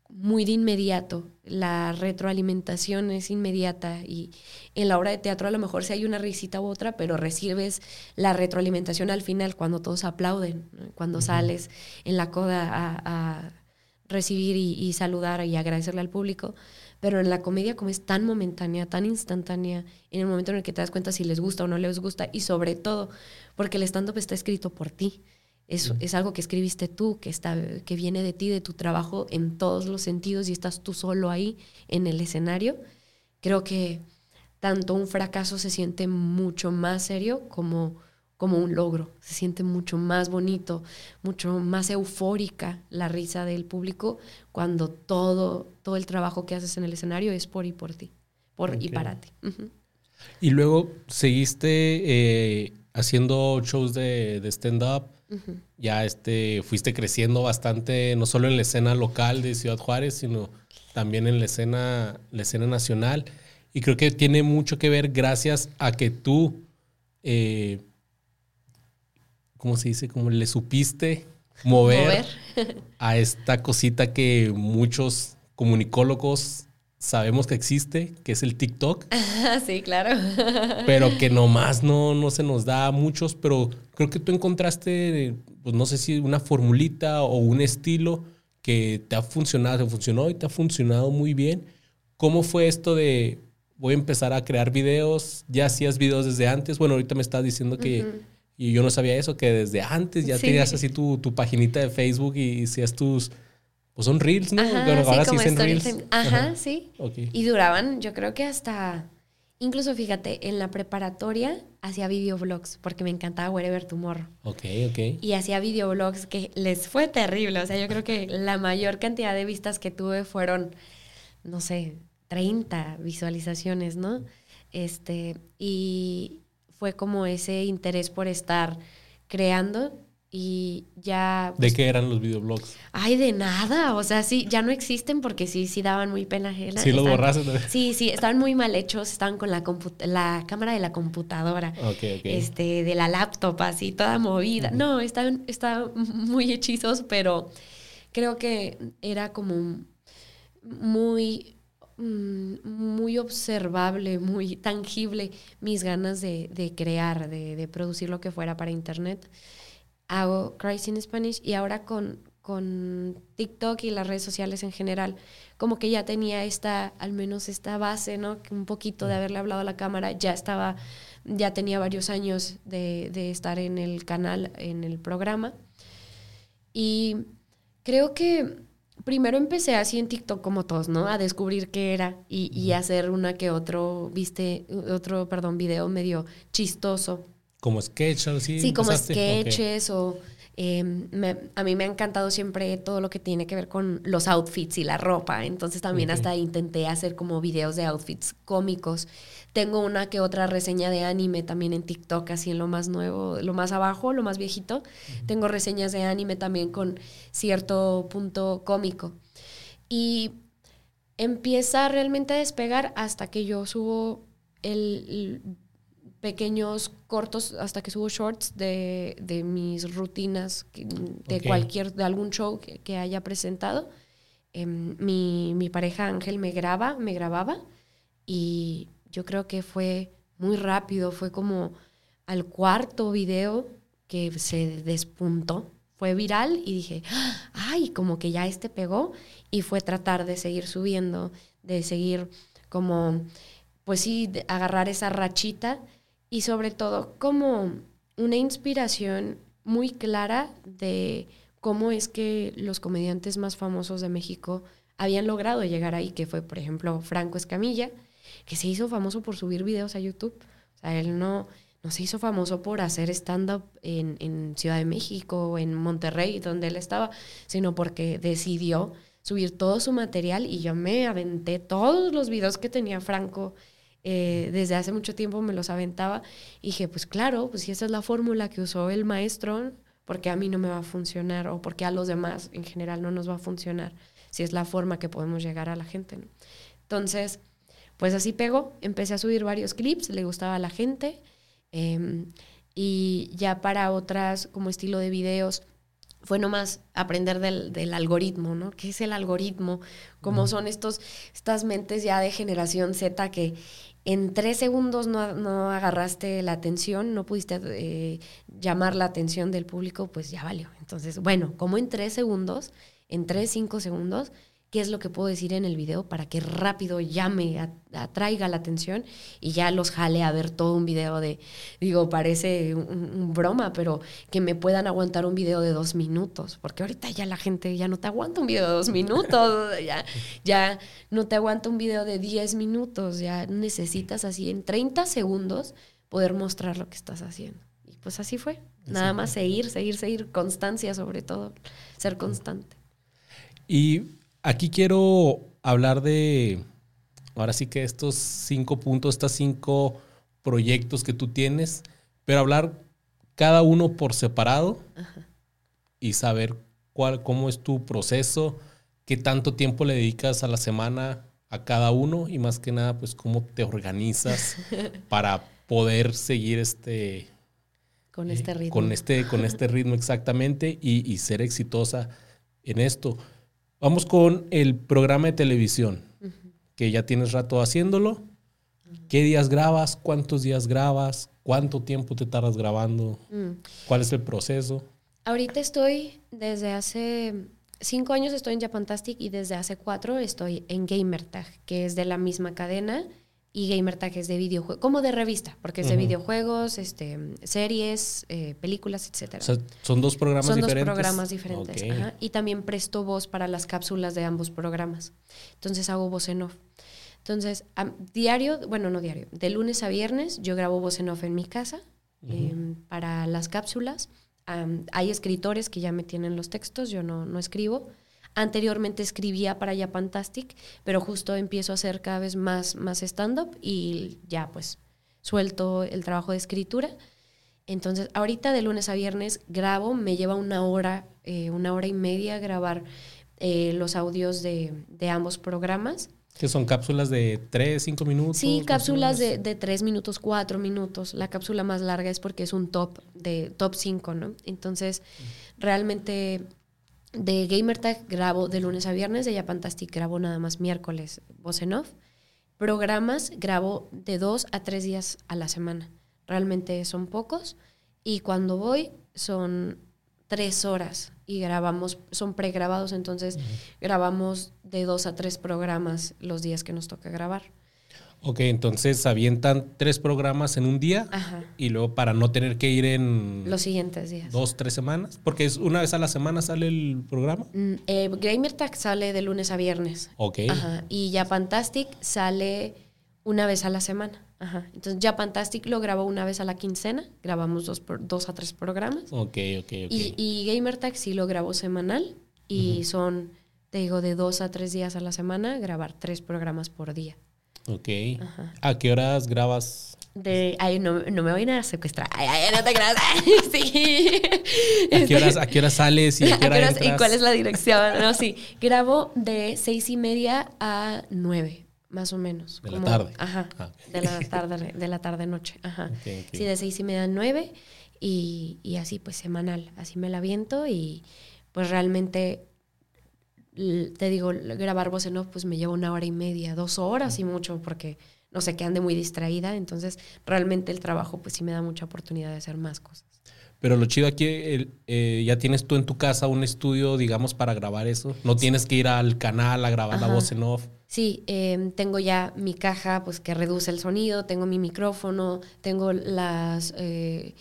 muy de inmediato. La retroalimentación es inmediata y en la obra de teatro a lo mejor si hay una risita u otra, pero recibes la retroalimentación al final cuando todos aplauden, cuando sales en la coda a, recibir y, saludar y agradecerle al público. Pero en la comedia como es tan momentánea, tan instantánea, en el momento en el que te das cuenta si les gusta o no les gusta y sobre todo porque el stand-up está escrito por ti. Es, es, algo que escribiste tú, que, está, que viene de ti, de tu trabajo en todos los sentidos y estás tú solo ahí en el escenario. Creo que tanto un fracaso se siente mucho más serio como, como un logro. Se siente mucho más bonito, mucho más eufórica la risa del público cuando todo, todo el trabajo que haces en el escenario es por y por ti, por y para ti. Y luego seguiste eh, haciendo shows de, de stand-up ya este, fuiste creciendo bastante, no solo en la escena local de Ciudad Juárez, sino también en la escena, la escena nacional. Y creo que tiene mucho que ver gracias a que tú, eh, ¿cómo se dice? Como le supiste mover, mover. a esta cosita que muchos comunicólogos sabemos que existe, que es el TikTok. [laughs] sí, claro. [laughs] pero que nomás no, no se nos da a muchos, pero creo que tú encontraste, pues no sé si una formulita o un estilo que te ha funcionado, te funcionó y te ha funcionado muy bien. ¿Cómo fue esto de voy a empezar a crear videos? ¿Ya hacías videos desde antes? Bueno, ahorita me estás diciendo que, y yo no sabía eso, que desde antes ya tenías así tu, tu paginita de Facebook y hacías tus pues son reels, ¿no? ahora sí, reels. Ajá, sí. Y duraban, yo creo que hasta. Incluso fíjate, en la preparatoria hacía videoblogs porque me encantaba Wherever Tomorrow. Ok, ok. Y hacía videoblogs que les fue terrible. O sea, yo creo que la mayor cantidad de vistas que tuve fueron, no sé, 30 visualizaciones, ¿no? Este, y fue como ese interés por estar creando y ya... ¿De pues, qué eran los videoblogs? Ay, de nada, o sea, sí, ya no existen porque sí, sí daban muy pena ajena. Sí, los borraste. Sí, sí, estaban muy mal hechos, estaban con la, la cámara de la computadora, este, de la laptop, así, toda movida. No, estaban, estaban muy hechizos, pero creo que era como muy mm, muy observable, muy tangible mis ganas de, de crear, de, de producir lo que fuera para internet hago Christ in Spanish y ahora con, con TikTok y las redes sociales en general, como que ya tenía esta, al menos esta base, ¿no? Un poquito de haberle hablado a la cámara, ya estaba, ya tenía varios años de, de estar en el canal, en el programa. Y creo que primero empecé así en TikTok como todos, ¿no? A descubrir qué era y, y hacer una que otro, viste, otro, perdón, video medio chistoso como sketch, así. Sí, como sketches o... Em, a mí me ha encantado siempre todo lo que tiene que ver con los outfits y la ropa. Entonces también hasta intenté hacer como videos de outfits cómicos. Tengo una que otra reseña de anime también en TikTok, así en lo más nuevo, lo más abajo, lo más viejito. Tengo reseñas de anime también con cierto punto cómico. Y empieza realmente a despegar hasta que yo subo el pequeños cortos hasta que subo shorts de, de mis rutinas de cualquier, de algún show que, haya presentado. em, mi, mi pareja Ángel me graba, me grababa y yo creo que fue muy rápido, fue como al cuarto video que se despuntó, fue viral y dije, ay, como que ya este pegó y fue tratar de seguir subiendo, de seguir como, pues sí, agarrar esa rachita y sobre todo como una inspiración muy clara de cómo es que los comediantes más famosos de México habían logrado llegar ahí, que fue, por ejemplo, Franco Escamilla, que se hizo famoso por subir videos a YouTube. O sea, él no, no se hizo famoso por hacer stand-up en, en Ciudad de México o en Monterrey, donde él estaba, sino porque decidió subir todo su material y yo me aventé todos los videos que tenía Franco. Eh, desde hace mucho tiempo me los aventaba y dije, pues claro, pues si esa es la fórmula que usó el maestro, porque a mí no me va a funcionar o porque a los demás en general no nos va a funcionar, si es la forma que podemos llegar a la gente. ¿no? Entonces, pues así pegó, empecé a subir varios clips, le gustaba a la gente eh, y ya para otras como estilo de videos fue nomás aprender del, del, algoritmo, ¿no? ¿Qué es el algoritmo? ¿Cómo son estos, estas mentes ya de generación Z que en tres segundos no, no agarraste la atención, no pudiste eh, llamar la atención del público, pues ya valió. Entonces, bueno, como en tres segundos, en tres, cinco segundos, qué es lo que puedo decir en el video para que rápido llame, atraiga la atención y ya los jale a ver todo un video de, digo, parece un, un, broma, pero que me puedan aguantar un video de dos minutos, porque ahorita ya la gente ya no te aguanta un video de dos minutos, [laughs] ya, ya no te aguanta un video de diez minutos, ya necesitas así en 30 segundos poder mostrar lo que estás haciendo. Y pues así fue, nada más seguir, seguir, seguir, constancia sobre todo, ser constante. Y Aquí quiero hablar de, ahora sí que estos cinco puntos, estos cinco proyectos que tú tienes, pero hablar cada uno por separado Ajá. y saber cuál, cómo es tu proceso, qué tanto tiempo le dedicas a la semana a cada uno y más que nada, pues cómo te organizas [laughs] para poder seguir este... Con este ritmo. Eh, con, este, con este ritmo exactamente y, y ser exitosa en esto. Vamos con el programa de televisión, uh -huh. que ya tienes rato haciéndolo. ¿Qué días grabas? ¿Cuántos días grabas? ¿Cuánto tiempo te tardas grabando? -huh. ¿Cuál es el proceso? Ahorita estoy desde hace cinco años estoy en Japantastic y desde hace cuatro estoy en Gamertag, que es de la misma cadena y Gamertag es de videojuegos, como de revista, porque es de videojuegos, este, series, eh, películas, etc. O sea, son dos programas son diferentes. Son dos programas diferentes. Okay. Ajá. Y también presto voz para las cápsulas de ambos programas. Entonces hago voz en off. Entonces, a, diario, bueno, no diario, de lunes a viernes yo grabo voz en off en mi casa uh -huh. eh, para las cápsulas. Um, hay escritores que ya me tienen los textos, yo no, no escribo. Anteriormente escribía para Japantastic, pero justo empiezo a hacer cada vez más, más stand-up y ya pues suelto el trabajo de escritura. Entonces, ahorita de lunes a viernes grabo, me lleva una hora, eh, una hora y media grabar eh, los audios de, de, ambos programas. ¿Que son cápsulas de 3, 5 minutos? Sí, cápsulas de, de 3 minutos, 4 minutos. La cápsula más larga es porque es un top de top 5, ¿no? Entonces, realmente de Gamertag grabo de lunes a viernes, de Japantastic grabo nada más miércoles, voz en off. Programas grabo de dos a tres días a la semana. Realmente son pocos. Y cuando voy son tres horas y grabamos, son pregrabados, entonces uh -huh. grabamos de dos a tres programas los días que nos toca grabar. Ok, entonces avientan tres programas en un día Ajá. y luego para no tener que ir en los siguientes días. Dos, tres semanas, porque es una vez a la semana sale el programa. Mm, eh, Gamertag sale de lunes a viernes. Ok. Ajá. Y Japantastic sale una vez a la semana. Ajá. Entonces Japantastic lo grabo una vez a la quincena, grabamos dos, dos a tres programas. Ok, ok, ok. Y, y Gamertag sí lo grabo semanal y uh -huh. son, te digo, de dos a tres días a la semana, grabar tres programas por día. Ok. Ajá. ¿A qué horas grabas? De, ay, no, no me voy a secuestrar. Ay, ay, no te creas. [laughs] sí. ¿A qué, horas, ¿A qué horas sales y a qué [laughs] hora horas, ¿Y cuál es la dirección? No, sí. Grabo de seis y media a nueve, más o menos. ¿De como, la tarde? Ajá. Ah. De la tarde, de la tarde-noche. Ajá. Okay, okay. Sí, de seis y media a nueve y, y así, pues, semanal. Así me la viento y, pues, realmente te digo, grabar voz en off pues me lleva una hora y media, dos horas y mucho porque no sé, que ande muy distraída. Entonces, realmente el trabajo pues sí me da mucha oportunidad de hacer más cosas. Pero lo chido aquí, eh, ya tienes tú en tu casa un estudio, digamos, para grabar eso. No tienes que ir al canal a grabar la voz en off. Sí, em, tengo ya mi caja, pues que reduce el sonido, tengo mi micrófono, tengo las eh,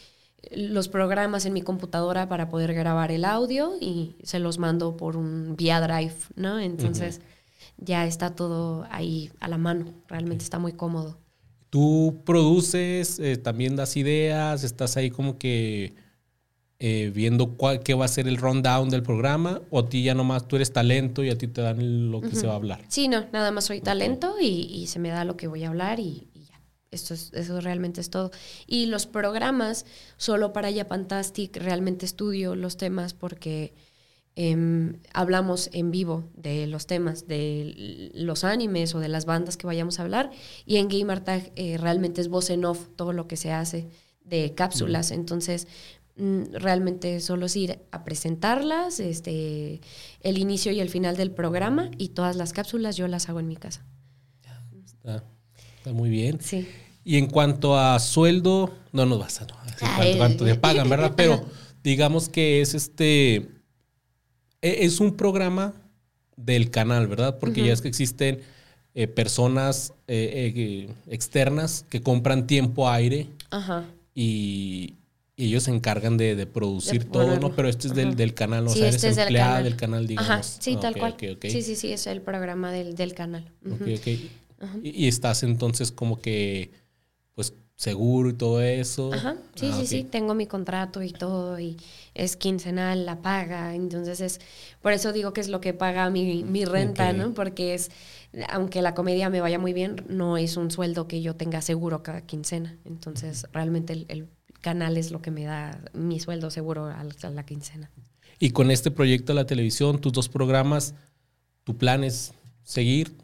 los programas en mi computadora para poder grabar el audio y se los mando por un vía drive, ¿no? Entonces ya está todo ahí a la mano, realmente está muy cómodo. ¿Tú produces, eh, también das ideas, estás ahí como que eh, viendo cuál, qué va a ser el rundown del programa o a ti ya nomás tú eres talento y a ti te dan lo que se va a hablar? Sí, no, nada más soy talento y, se me da lo que voy a hablar y. Esto es, eso realmente es todo. Y los programas, solo para Fantastic realmente estudio los temas porque em, hablamos en vivo de los temas, de los animes o de las bandas que vayamos a hablar. Y en Gamer Tag eh, realmente es voz en off todo lo que se hace de cápsulas. Entonces, Mm, realmente solo es ir a presentarlas, este, el inicio y el final del programa y todas las cápsulas yo las hago en mi casa. Está, muy bien. Sí. Y en cuanto a sueldo, no nos vas a no, cuánto, te pagan, ¿verdad? [laughs] Pero digamos que es este e, es un programa del canal, ¿verdad? Porque ya es que existen eh, personas eh, eh, externas que compran tiempo aire Ajá. y, y ellos se encargan de, producir todo, ¿no? Pero este es del, del canal, o sea, eres este empleada del canal. digamos. Ajá, sí, tal cual. Sí, sí, sí, es el programa del, del canal. Ok, ok. Y, estás entonces como que, seguro y todo eso. Ajá, sí, ah, sí, sí, tengo mi contrato y todo, y es quincenal, la paga, entonces es, por eso digo que es lo que paga mi, mi renta, ¿no? Porque es, aunque la comedia me vaya muy bien, no es un sueldo que yo tenga seguro cada quincena, entonces realmente el, el canal es lo que me da mi sueldo seguro a la, quincena. Y con este proyecto de la televisión, tus dos programas, ¿tu plan es seguir?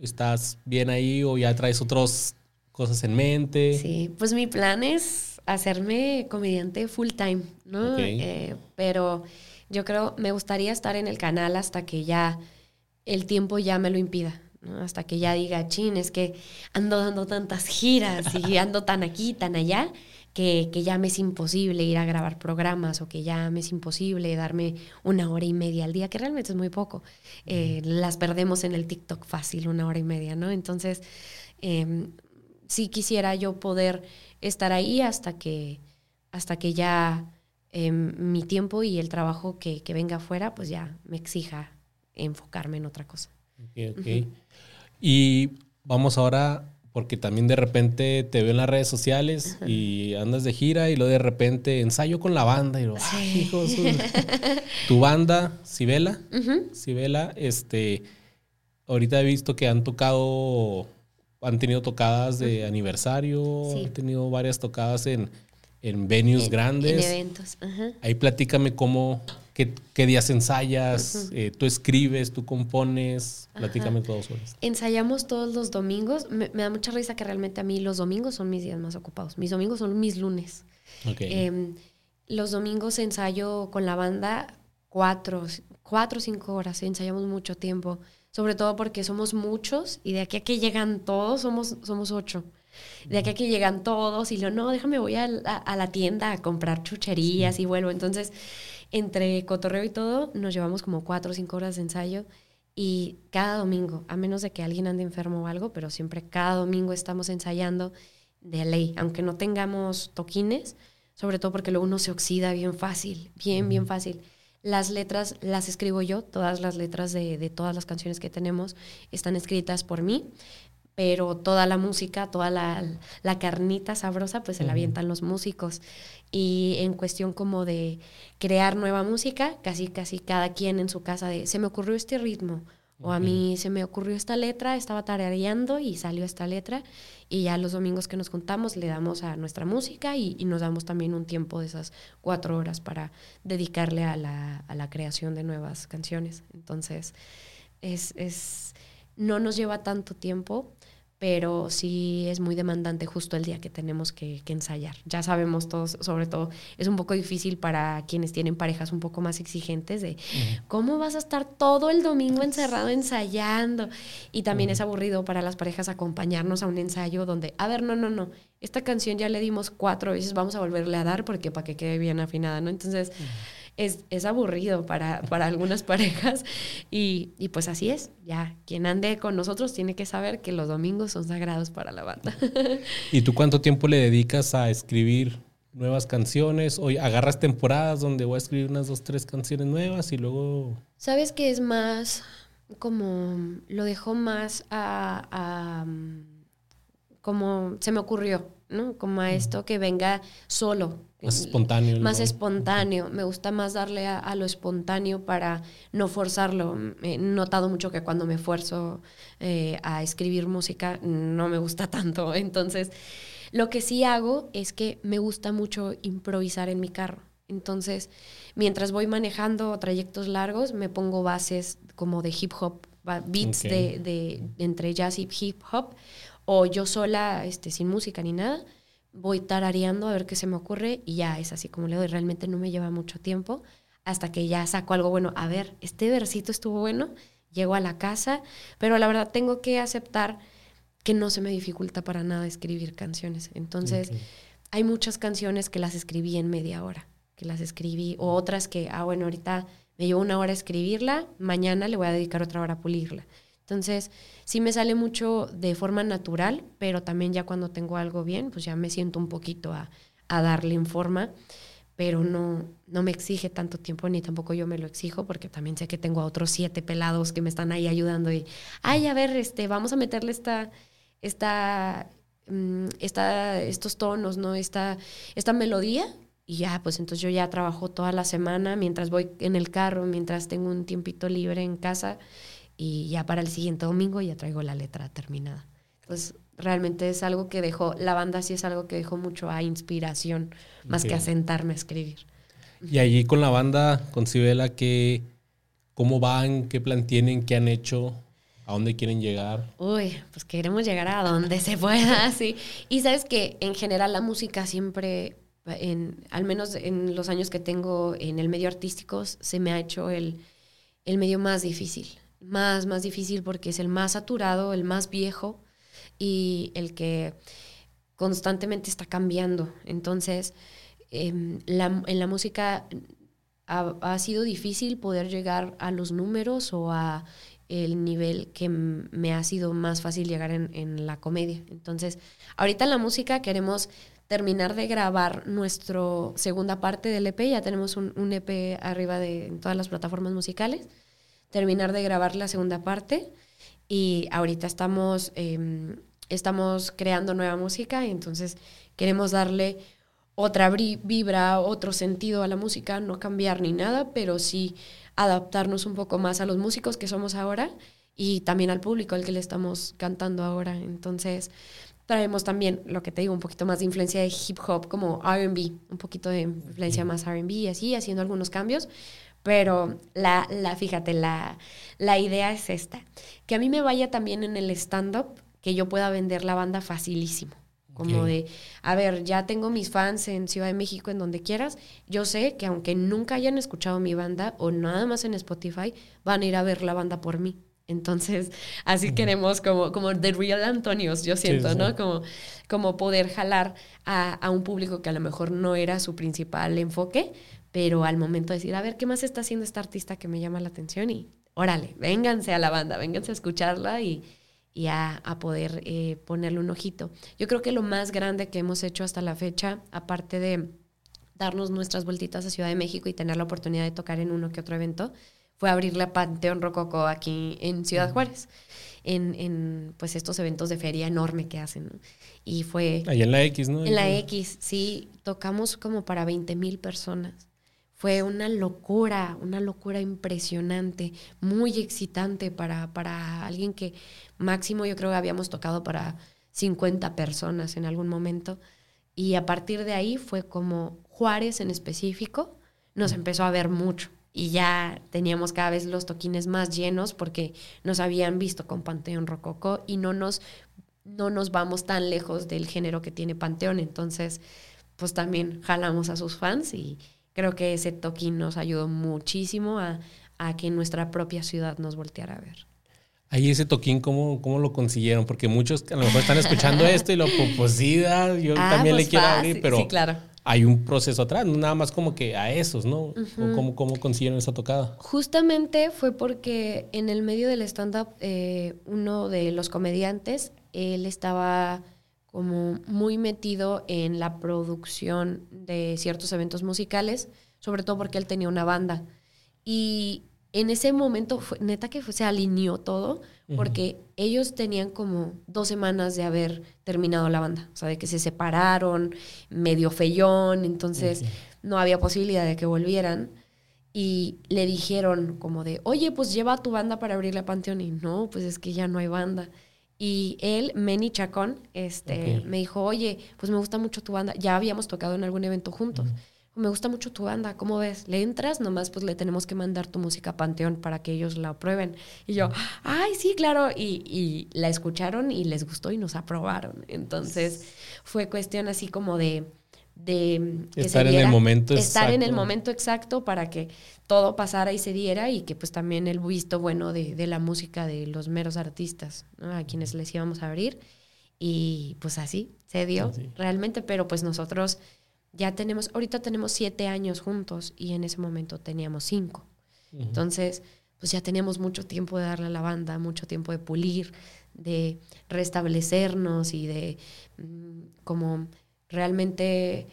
¿Estás bien ahí o ya traes otras cosas en mente? Sí, pues mi plan es hacerme comediante full time, ¿no? Eh, pero yo creo, me gustaría estar en el canal hasta que ya el tiempo ya me lo impida. ¿no? Hasta que ya diga, chin, es que ando dando tantas giras y [laughs] ando tan aquí, tan allá, que, ya me es imposible ir a grabar programas o que ya me es imposible darme una hora y media al día, que realmente es muy poco. Eh, las perdemos en el TikTok fácil, una hora y media, ¿no? Entonces, eh, sí quisiera yo poder estar ahí hasta que, hasta que ya em, mi tiempo y el trabajo que, venga afuera, pues ya me exija enfocarme en otra cosa. Y vamos ahora porque también de repente te veo en las redes sociales y andas de gira y luego de repente ensayo con la banda y lo, [laughs] tu banda, Sibela, Sibela, este, ahorita he visto que han tocado, han tenido tocadas de aniversario, han tenido varias tocadas en, en venues grandes. En eventos. Ahí platícame cómo, ¿Qué, días ensayas? Eh, ¿Tú escribes? ¿Tú compones? Platícame todo sobre esto. Ensayamos todos los domingos. Me, da mucha risa que realmente a mí los domingos son mis días más ocupados. Mis domingos son mis lunes. Em, los domingos ensayo con la banda cuatro, cuatro o cinco horas. Ensayamos mucho tiempo. Sobre todo porque somos muchos y de aquí a que llegan todos somos, somos ocho. De aquí a que llegan todos y lo no, déjame voy a la, tienda a comprar chucherías y vuelvo. Entonces entre cotorreo y todo, nos llevamos como cuatro o cinco horas de ensayo y cada domingo, a menos de que alguien ande enfermo o algo, pero siempre cada domingo estamos ensayando de ley, aunque no tengamos toquines, sobre todo porque luego uno se oxida bien fácil, bien, bien fácil. Las letras las escribo yo, todas las letras de, de todas las canciones que tenemos están escritas por mí pero toda la música, toda la, la carnita sabrosa, pues se la avientan los músicos. Y en cuestión como de crear nueva música, casi, casi cada quien en su casa de, se me ocurrió este ritmo, o a mí se me ocurrió esta letra, estaba tarareando y salió esta letra, y ya los domingos que nos juntamos le damos a nuestra música y, nos damos también un tiempo de esas cuatro horas para dedicarle a la, a la creación de nuevas canciones. Entonces, es, es, no nos lleva tanto tiempo pero sí es muy demandante justo el día que tenemos que, ensayar. Ya sabemos todos, sobre todo, es un poco difícil para quienes tienen parejas un poco más exigentes de cómo vas a estar todo el domingo encerrado ensayando. Y también es aburrido para las parejas acompañarnos a un ensayo donde, a ver, no, no, no, esta canción ya le dimos cuatro veces, vamos a volverle a dar porque para que quede bien afinada, ¿no? Entonces es, aburrido para, para algunas [laughs] parejas y, pues así es, ya quien ande con nosotros tiene que saber que los domingos son sagrados para la banda. ¿Y tú cuánto tiempo le dedicas a escribir nuevas canciones? O agarras temporadas donde voy a escribir unas dos, tres canciones nuevas y luego... ¿Sabes que es más como lo dejo más a como se me ocurrió, ¿no? Como a esto que venga solo. Más espontáneo. Más espontáneo. Me gusta más darle a, lo espontáneo para no forzarlo. He notado mucho que cuando me esfuerzo eh, a escribir música no me gusta [laughs] tanto. Entonces, lo que sí hago es que me gusta mucho improvisar en mi carro. Entonces, mientras voy manejando trayectos largos, me pongo bases como de hip hop, beats de, de, entre jazz y hip hop o yo sola, este, sin música ni nada, voy tarareando a ver qué se me ocurre y ya es así como le doy. Realmente no me lleva mucho tiempo hasta que ya saco algo bueno. A ver, este versito estuvo bueno, llego a la casa, pero la verdad tengo que aceptar que no se me dificulta para nada escribir canciones. Entonces, hay muchas canciones que las escribí en media hora, que las escribí, o otras que, ah, bueno, ahorita me llevo una hora a escribirla, mañana le voy a dedicar otra hora a pulirla. Entonces, sí me sale mucho de forma natural, pero también ya cuando tengo algo bien, pues ya me siento un poquito a, darle en forma, pero no, no me exige tanto tiempo ni tampoco yo me lo exijo porque también sé que tengo a otros siete pelados que me están ahí ayudando y, ay, a ver, este, vamos a meterle esta, esta, mm, esta estos tonos, ¿no? Esta, esta melodía y ya, pues entonces yo ya trabajo toda la semana mientras voy en el carro, mientras tengo un tiempito libre en casa y ya para el siguiente domingo ya traigo la letra terminada. Pues realmente es algo que dejó, la banda sí es algo que dejó mucho a inspiración, más que a sentarme a escribir. Y allí con la banda, con Sibela, que, ¿cómo van? ¿Qué plan tienen? ¿Qué han hecho? ¿A dónde quieren llegar? Uy, pues queremos llegar a donde se pueda, [laughs] sí. Y sabes que en general la música siempre, en, al menos en los años que tengo en el medio artístico, se me ha hecho el, el medio más difícil más, más difícil porque es el más saturado, el más viejo y el que constantemente está cambiando. Entonces, em, en la música ha, sido difícil poder llegar a los números o a el nivel que me ha sido más fácil llegar en, la comedia. Entonces, ahorita en la música queremos terminar de grabar nuestra segunda parte del EP. Ya tenemos un, un EP arriba de en todas las plataformas musicales terminar de grabar la segunda parte y ahorita estamos, em, estamos creando nueva música y entonces queremos darle otra vibra, otro sentido a la música, no cambiar ni nada, pero sí adaptarnos un poco más a los músicos que somos ahora y también al público al que le estamos cantando ahora. Entonces, traemos también, lo que te digo, un poquito más de influencia de hip hop, como RB, un poquito de influencia más RB así, haciendo algunos cambios, pero la, la fíjate, la, la idea es esta, que a mí me vaya también en el stand-up, que yo pueda vender la banda facilísimo. Como de, a ver, ya tengo mis fans en Ciudad de México, en donde quieras. Yo sé que aunque nunca hayan escuchado mi banda o nada más en Spotify, van a ir a ver la banda por mí. Entonces, así queremos como, como The Real Antonios, yo siento, ¿no? Como, como poder jalar a, a, un público que a lo mejor no era su principal enfoque, pero al momento de decir, a ver, ¿qué más está haciendo esta artista que me llama la atención? Y órale, vénganse a la banda, vénganse a escucharla y, y a, a, poder eh, ponerle un ojito. Yo creo que lo más grande que hemos hecho hasta la fecha, aparte de darnos nuestras vueltitas a Ciudad de México y tener la oportunidad de tocar en uno que otro evento, fue abrirle a Panteón Rococo aquí en Ciudad Juárez, en, en, pues estos eventos de feria enorme que hacen. Y fue... Ahí en la X, ¿no? En la X, sí, tocamos como para 20 mil personas. Fue una locura, una locura impresionante, muy excitante para, para alguien que máximo yo creo que habíamos tocado para 50 personas en algún momento. Y a partir de ahí fue como Juárez en específico nos empezó a ver mucho y ya teníamos cada vez los toquines más llenos porque nos habían visto con Panteón Rococó y no nos no nos vamos tan lejos del género que tiene Panteón. Entonces, pues también jalamos a sus fans y creo que ese toquín nos ayudó muchísimo a, a que nuestra propia ciudad nos volteara a ver. Ahí ese toquín, ¿cómo, ¿cómo lo consiguieron? Porque muchos a lo mejor están escuchando esto y lo, pues yo ah, también le pues quiero abrir, pero sí, claro. hay un proceso atrás, nada más como que a esos, ¿no? ¿Cómo, ¿Cómo consiguieron esa tocada? Justamente fue porque en el medio del stand-up, eh, uno de los comediantes, él estaba como muy metido en la producción de ciertos eventos musicales, sobre todo porque él tenía una banda. Y en ese momento, fue, neta que se alineó todo, porque ellos tenían como dos semanas de haber terminado la banda, o sea, de que se separaron, medio feyón, entonces no había posibilidad de que volvieran. Y le dijeron como de, oye, pues lleva a tu banda para abrirle a Panteón. Y no, pues es que ya no hay banda. Y él, Manny Chacón, este, me dijo, oye, pues me gusta mucho tu banda. Ya habíamos tocado en algún evento juntos me gusta mucho tu banda, ¿cómo ves? ¿Le entras? Nomás pues le tenemos que mandar tu música a Panteón para que ellos la aprueben. Y yo, ay, sí, claro. Y, la escucharon y les gustó y nos aprobaron. Entonces fue cuestión así como de... de estar en el momento exacto. Estar en el momento exacto para que todo pasara y se diera y que pues también el visto bueno de, la música de los meros artistas, a quienes les íbamos a abrir. Y pues así se dio realmente, pero pues nosotros ya tenemos, ahorita tenemos siete años juntos y en ese momento teníamos cinco. Entonces, pues ya teníamos mucho tiempo de darle a la banda, mucho tiempo de pulir, de restablecernos y de mm, como realmente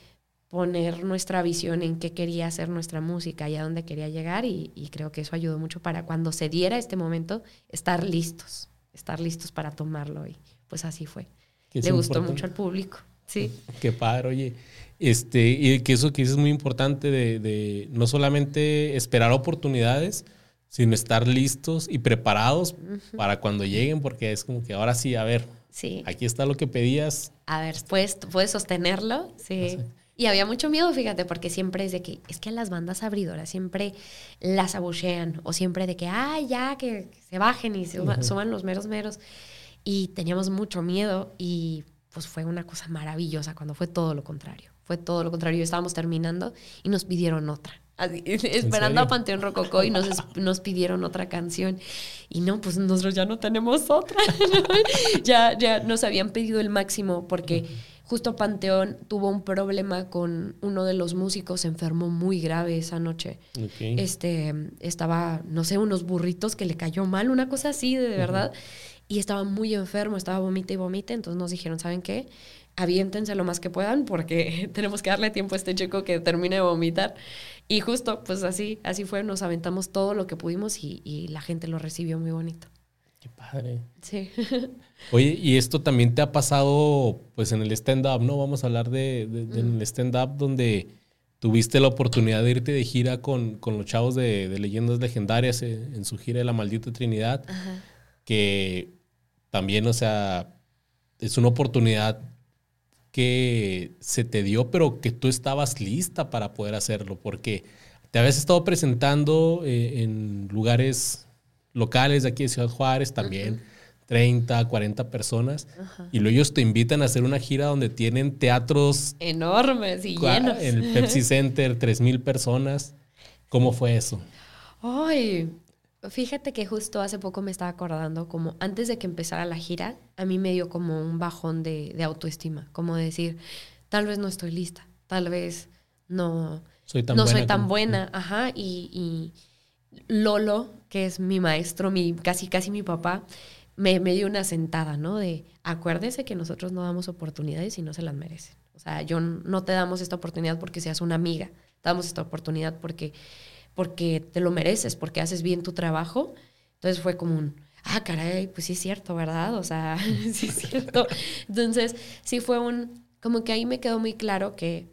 poner nuestra visión en qué quería hacer nuestra música y a dónde quería llegar y, creo que eso ayudó mucho para cuando se diera este momento estar listos, estar listos para tomarlo y pues así fue. Le gustó mucho al público, sí. [laughs] Qué padre, oye. Este, y que eso que es muy importante de, no solamente esperar oportunidades, sino estar listos y preparados para cuando lleguen, porque es como que ahora sí, a ver, sí. aquí está lo que pedías. A ver, ¿puedes, puedes sostenerlo? Sí. Y había mucho miedo, fíjate, porque siempre es de que, es que las bandas abridoras siempre las abuchean, o siempre de que, ay, ya, que, se bajen y se suban los meros meros. Y teníamos mucho miedo y pues fue una cosa maravillosa cuando fue todo lo contrario. Fue todo lo contrario. Estábamos terminando y nos pidieron otra. [laughs] esperando a Panteón Rococó y nos, nos pidieron otra canción. Y no, pues nosotros ya no tenemos otra. [laughs] ya, ya nos habían pedido el máximo porque justo Panteón tuvo un problema con uno de los músicos, se enfermó muy grave esa noche. Este, estaba, no sé, unos burritos que le cayó mal, una cosa así, de verdad. Y estaba muy enfermo, estaba vomita y vomita. Entonces nos dijeron, ¿saben qué? Aviéntense lo más que puedan porque [laughs] tenemos que darle tiempo a este chico que termine de vomitar. Y justo, pues así, así fue, nos aventamos todo lo que pudimos y, la gente lo recibió muy bonito. Qué padre. Sí. [laughs] Oye, y esto también te ha pasado, pues en el stand-up, ¿no? Vamos a hablar de, del stand-up donde tuviste la oportunidad de irte de gira con, con los chavos de, leyendas legendarias en, en, su gira de la maldita Trinidad, que también, o sea, es una oportunidad que se te dio, pero que tú estabas lista para poder hacerlo, porque te habías estado presentando eh, en lugares locales de aquí de Ciudad Juárez también. 30, 40 personas. Y luego ellos te invitan a hacer una gira donde tienen teatros enormes y llenos. En el Pepsi [laughs] Center, 3 mil personas. ¿Cómo fue eso? Ay, Fíjate que justo hace poco me estaba acordando, como antes de que empezara la gira, a mí me dio como un bajón de, autoestima, como decir, tal vez no estoy lista, tal vez no soy tan no buena, soy tan buena. ajá, y, Lolo, que es mi maestro, mi, casi casi mi papá, me, me dio una sentada, ¿no? De acuérdese que nosotros no damos oportunidades y no se las merecen. O sea, yo no te damos esta oportunidad porque seas una amiga, te damos esta oportunidad porque porque te lo mereces, porque haces bien tu trabajo. Entonces fue como un, ah, caray, pues sí es cierto, ¿verdad? O sea, [laughs] sí es cierto. Entonces sí fue un, como que ahí me quedó muy claro que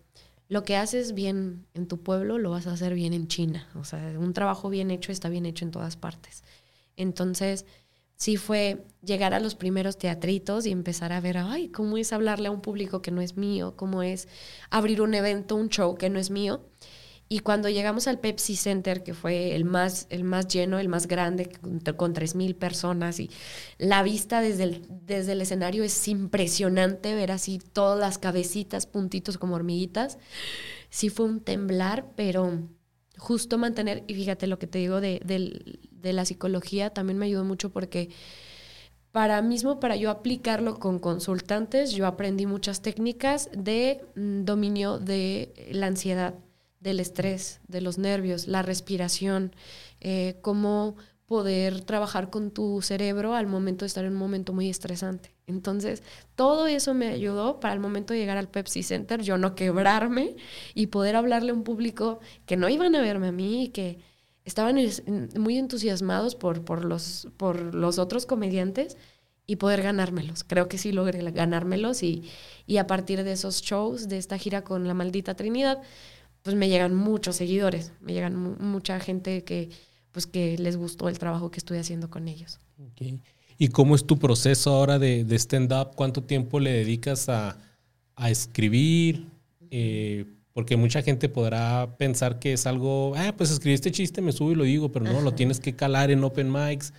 lo que haces bien en tu pueblo lo vas a hacer bien en China. O sea, un trabajo bien hecho está bien hecho en todas partes. Entonces, sí fue llegar a los primeros teatritos y empezar a ver, ay, cómo es hablarle a un público que no es mío, cómo es abrir un evento, un show que no es mío Y cuando llegamos al Pepsi Center, que fue el más, el más lleno, el más grande, con, con 3.000 personas, y la vista desde el, desde el escenario es impresionante, ver así todas las cabecitas, puntitos como hormiguitas. Sí fue un temblar, pero justo mantener, y fíjate lo que te digo de, de la psicología, también me ayudó mucho porque para mismo, para yo aplicarlo con consultantes, yo aprendí muchas técnicas de mm, dominio de la ansiedad del estrés, de los nervios, la respiración, eh, cómo poder trabajar con tu cerebro al momento de estar en un momento muy estresante. Entonces, todo eso me ayudó para el momento de llegar al Pepsi Center, yo no quebrarme y poder hablarle a un público que no iban a verme a mí y que estaban muy entusiasmados por, los, otros comediantes y poder ganármelos. Creo que sí logré ganármelos y a partir de esos shows, de esta gira con la maldita Trinidad, pues me llegan muchos seguidores, me llegan mucha gente que, pues que les gustó el trabajo que estoy haciendo con ellos. ¿Y cómo es tu proceso ahora de, de stand-up? ¿Cuánto tiempo le dedicas a, a escribir? Eh, porque mucha gente podrá pensar que es algo, ah, pues escribí este chiste, me subo y lo digo, pero no, lo tienes que calar en open mics.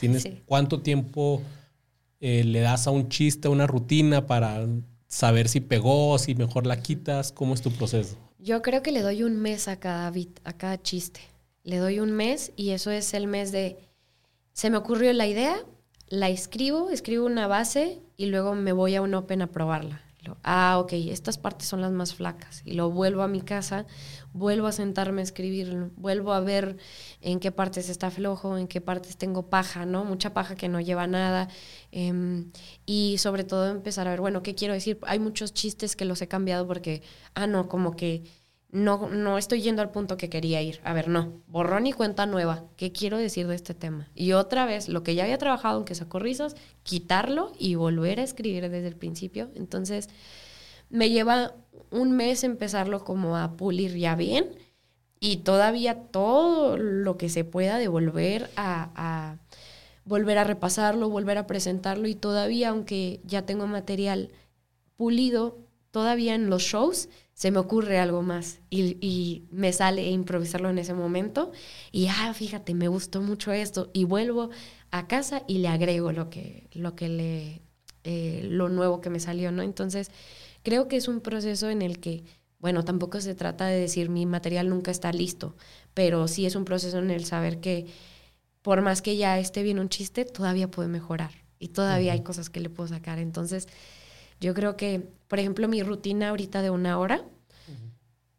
tienes cuánto tiempo eh, le das a un chiste, a una rutina para saber si pegó, si mejor la quitas, ¿cómo es tu proceso? Yo creo que le doy un mes a cada bit, a cada chiste. Le doy un mes y eso es el mes de se me ocurrió la idea, la escribo, escribo una base y luego me voy a un open a probarla. Ah, ok, estas partes son las más flacas. Y lo vuelvo a mi casa, vuelvo a sentarme a escribirlo, vuelvo a ver en qué partes está flojo, en qué partes tengo paja, ¿no? Mucha paja que no lleva nada. Em, y sobre todo empezar a ver, bueno, ¿qué quiero decir? Hay muchos chistes que los he cambiado porque, ah, no, como que no, no estoy yendo al punto que quería ir. A ver, no, borrón y cuenta nueva. ¿Qué quiero decir de este tema? Y otra vez, lo que ya había trabajado, aunque sacó risas, quitarlo y volver a escribir desde el principio. Entonces, me lleva un mes empezarlo como a pulir ya bien y todavía todo lo que se pueda de volver a, volver a repasarlo, volver a presentarlo y todavía, aunque ya tengo material pulido, todavía en los shows se me ocurre algo más y, me sale improvisarlo en ese momento y, ah, fíjate, me gustó mucho esto y vuelvo a casa y le agrego lo que, lo que le, eh, lo nuevo que me salió, ¿no? Entonces, creo que es un proceso en el que bueno, tampoco se trata de decir mi material nunca está listo, pero sí es un proceso en el saber que por más que ya esté bien un chiste, todavía puede mejorar y todavía hay cosas que le puedo sacar. Entonces, yo creo que, por ejemplo, mi rutina ahorita de una hora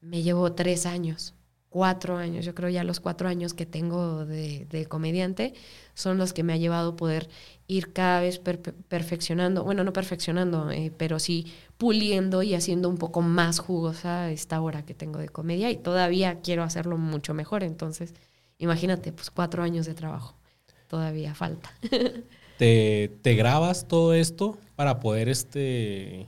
me llevó tres años, cuatro años. Yo creo ya los cuatro años que tengo de, de comediante son los que me ha llevado poder ir cada vez perfeccionando, bueno, no perfeccionando, eh, pero sí puliendo y haciendo un poco más jugosa esta hora que tengo de comedia y todavía quiero hacerlo mucho mejor. Entonces, imagínate, pues cuatro años de trabajo, todavía falta. [laughs] ¿Te, te grabas todo esto para poder este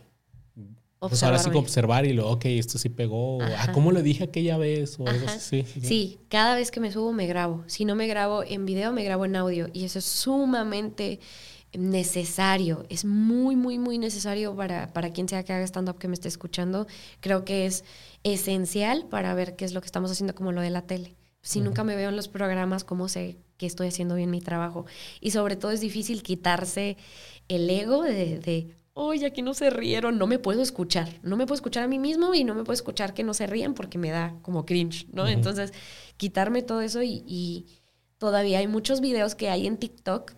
pues ahora sí observar y lo, ok, esto sí pegó. Ah, ¿cómo lo dije aquella vez? O algo así. Sí, cada vez que me subo me grabo. Si no me grabo en video, me grabo en audio. Y eso es sumamente necesario. Es muy, muy, muy necesario para, para quien sea que haga stand-up que me esté escuchando. Creo que es esencial para ver qué es lo que estamos haciendo como lo de la tele. Si nunca me veo en los programas, ¿cómo sé que estoy haciendo bien mi trabajo? Y sobre todo es difícil quitarse el ego de, de oye, aquí no se rieron, no me puedo escuchar, no me puedo escuchar a mí mismo y no me puedo escuchar que no se rían porque me da como cringe, ¿no? Entonces, quitarme todo eso y, todavía hay muchos videos que hay en TikTok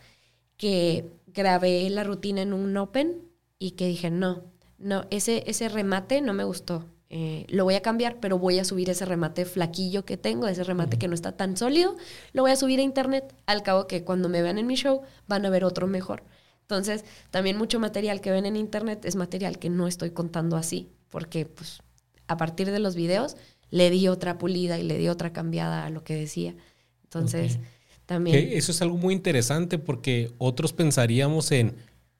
que grabé la rutina en un open y que dije, no, no, ese, ese remate no me gustó. Eh, lo voy a cambiar, pero voy a subir ese remate flaquillo que tengo, ese remate que no está tan sólido, lo voy a subir a internet. Al cabo que cuando me vean en mi show van a ver otro mejor. Entonces, también mucho material que ven en internet es material que no estoy contando así, porque pues a partir de los videos le di otra pulida y le di otra cambiada a lo que decía. Entonces, también... eso es algo muy interesante porque otros pensaríamos en,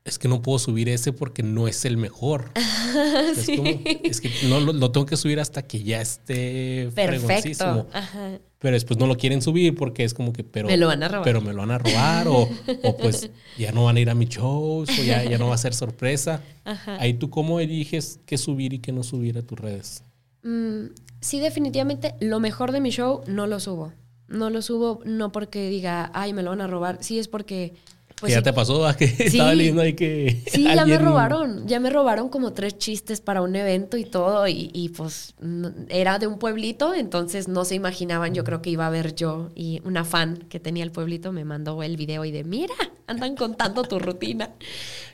es que no puedo subir ese porque no es el mejor. [laughs] es, es, que no lo, tengo que subir hasta que ya esté perfecto. Ajá pero después no lo quieren subir porque es como que, pero me lo van a robar. Pero me lo van a robar o, o [laughs] pues ya no van a ir a mi shows o ya, no va a ser sorpresa. Ahí tú cómo eliges qué subir y qué no subir a tus redes. mm, sí, definitivamente lo mejor de mi show no lo subo. No lo subo no porque diga, ay, me lo van a robar. Sí, es porque pues ¿Ya te pasó? ¿A que [laughs] estaba leyendo ahí que. Sí, ya me robaron. Ya me robaron como tres chistes para un evento y todo. Y, pues era de un pueblito, entonces no se imaginaban. Yo creo que iba a ver yo. Y una fan que tenía el pueblito me mandó el video y de: Mira, andan contando tu rutina.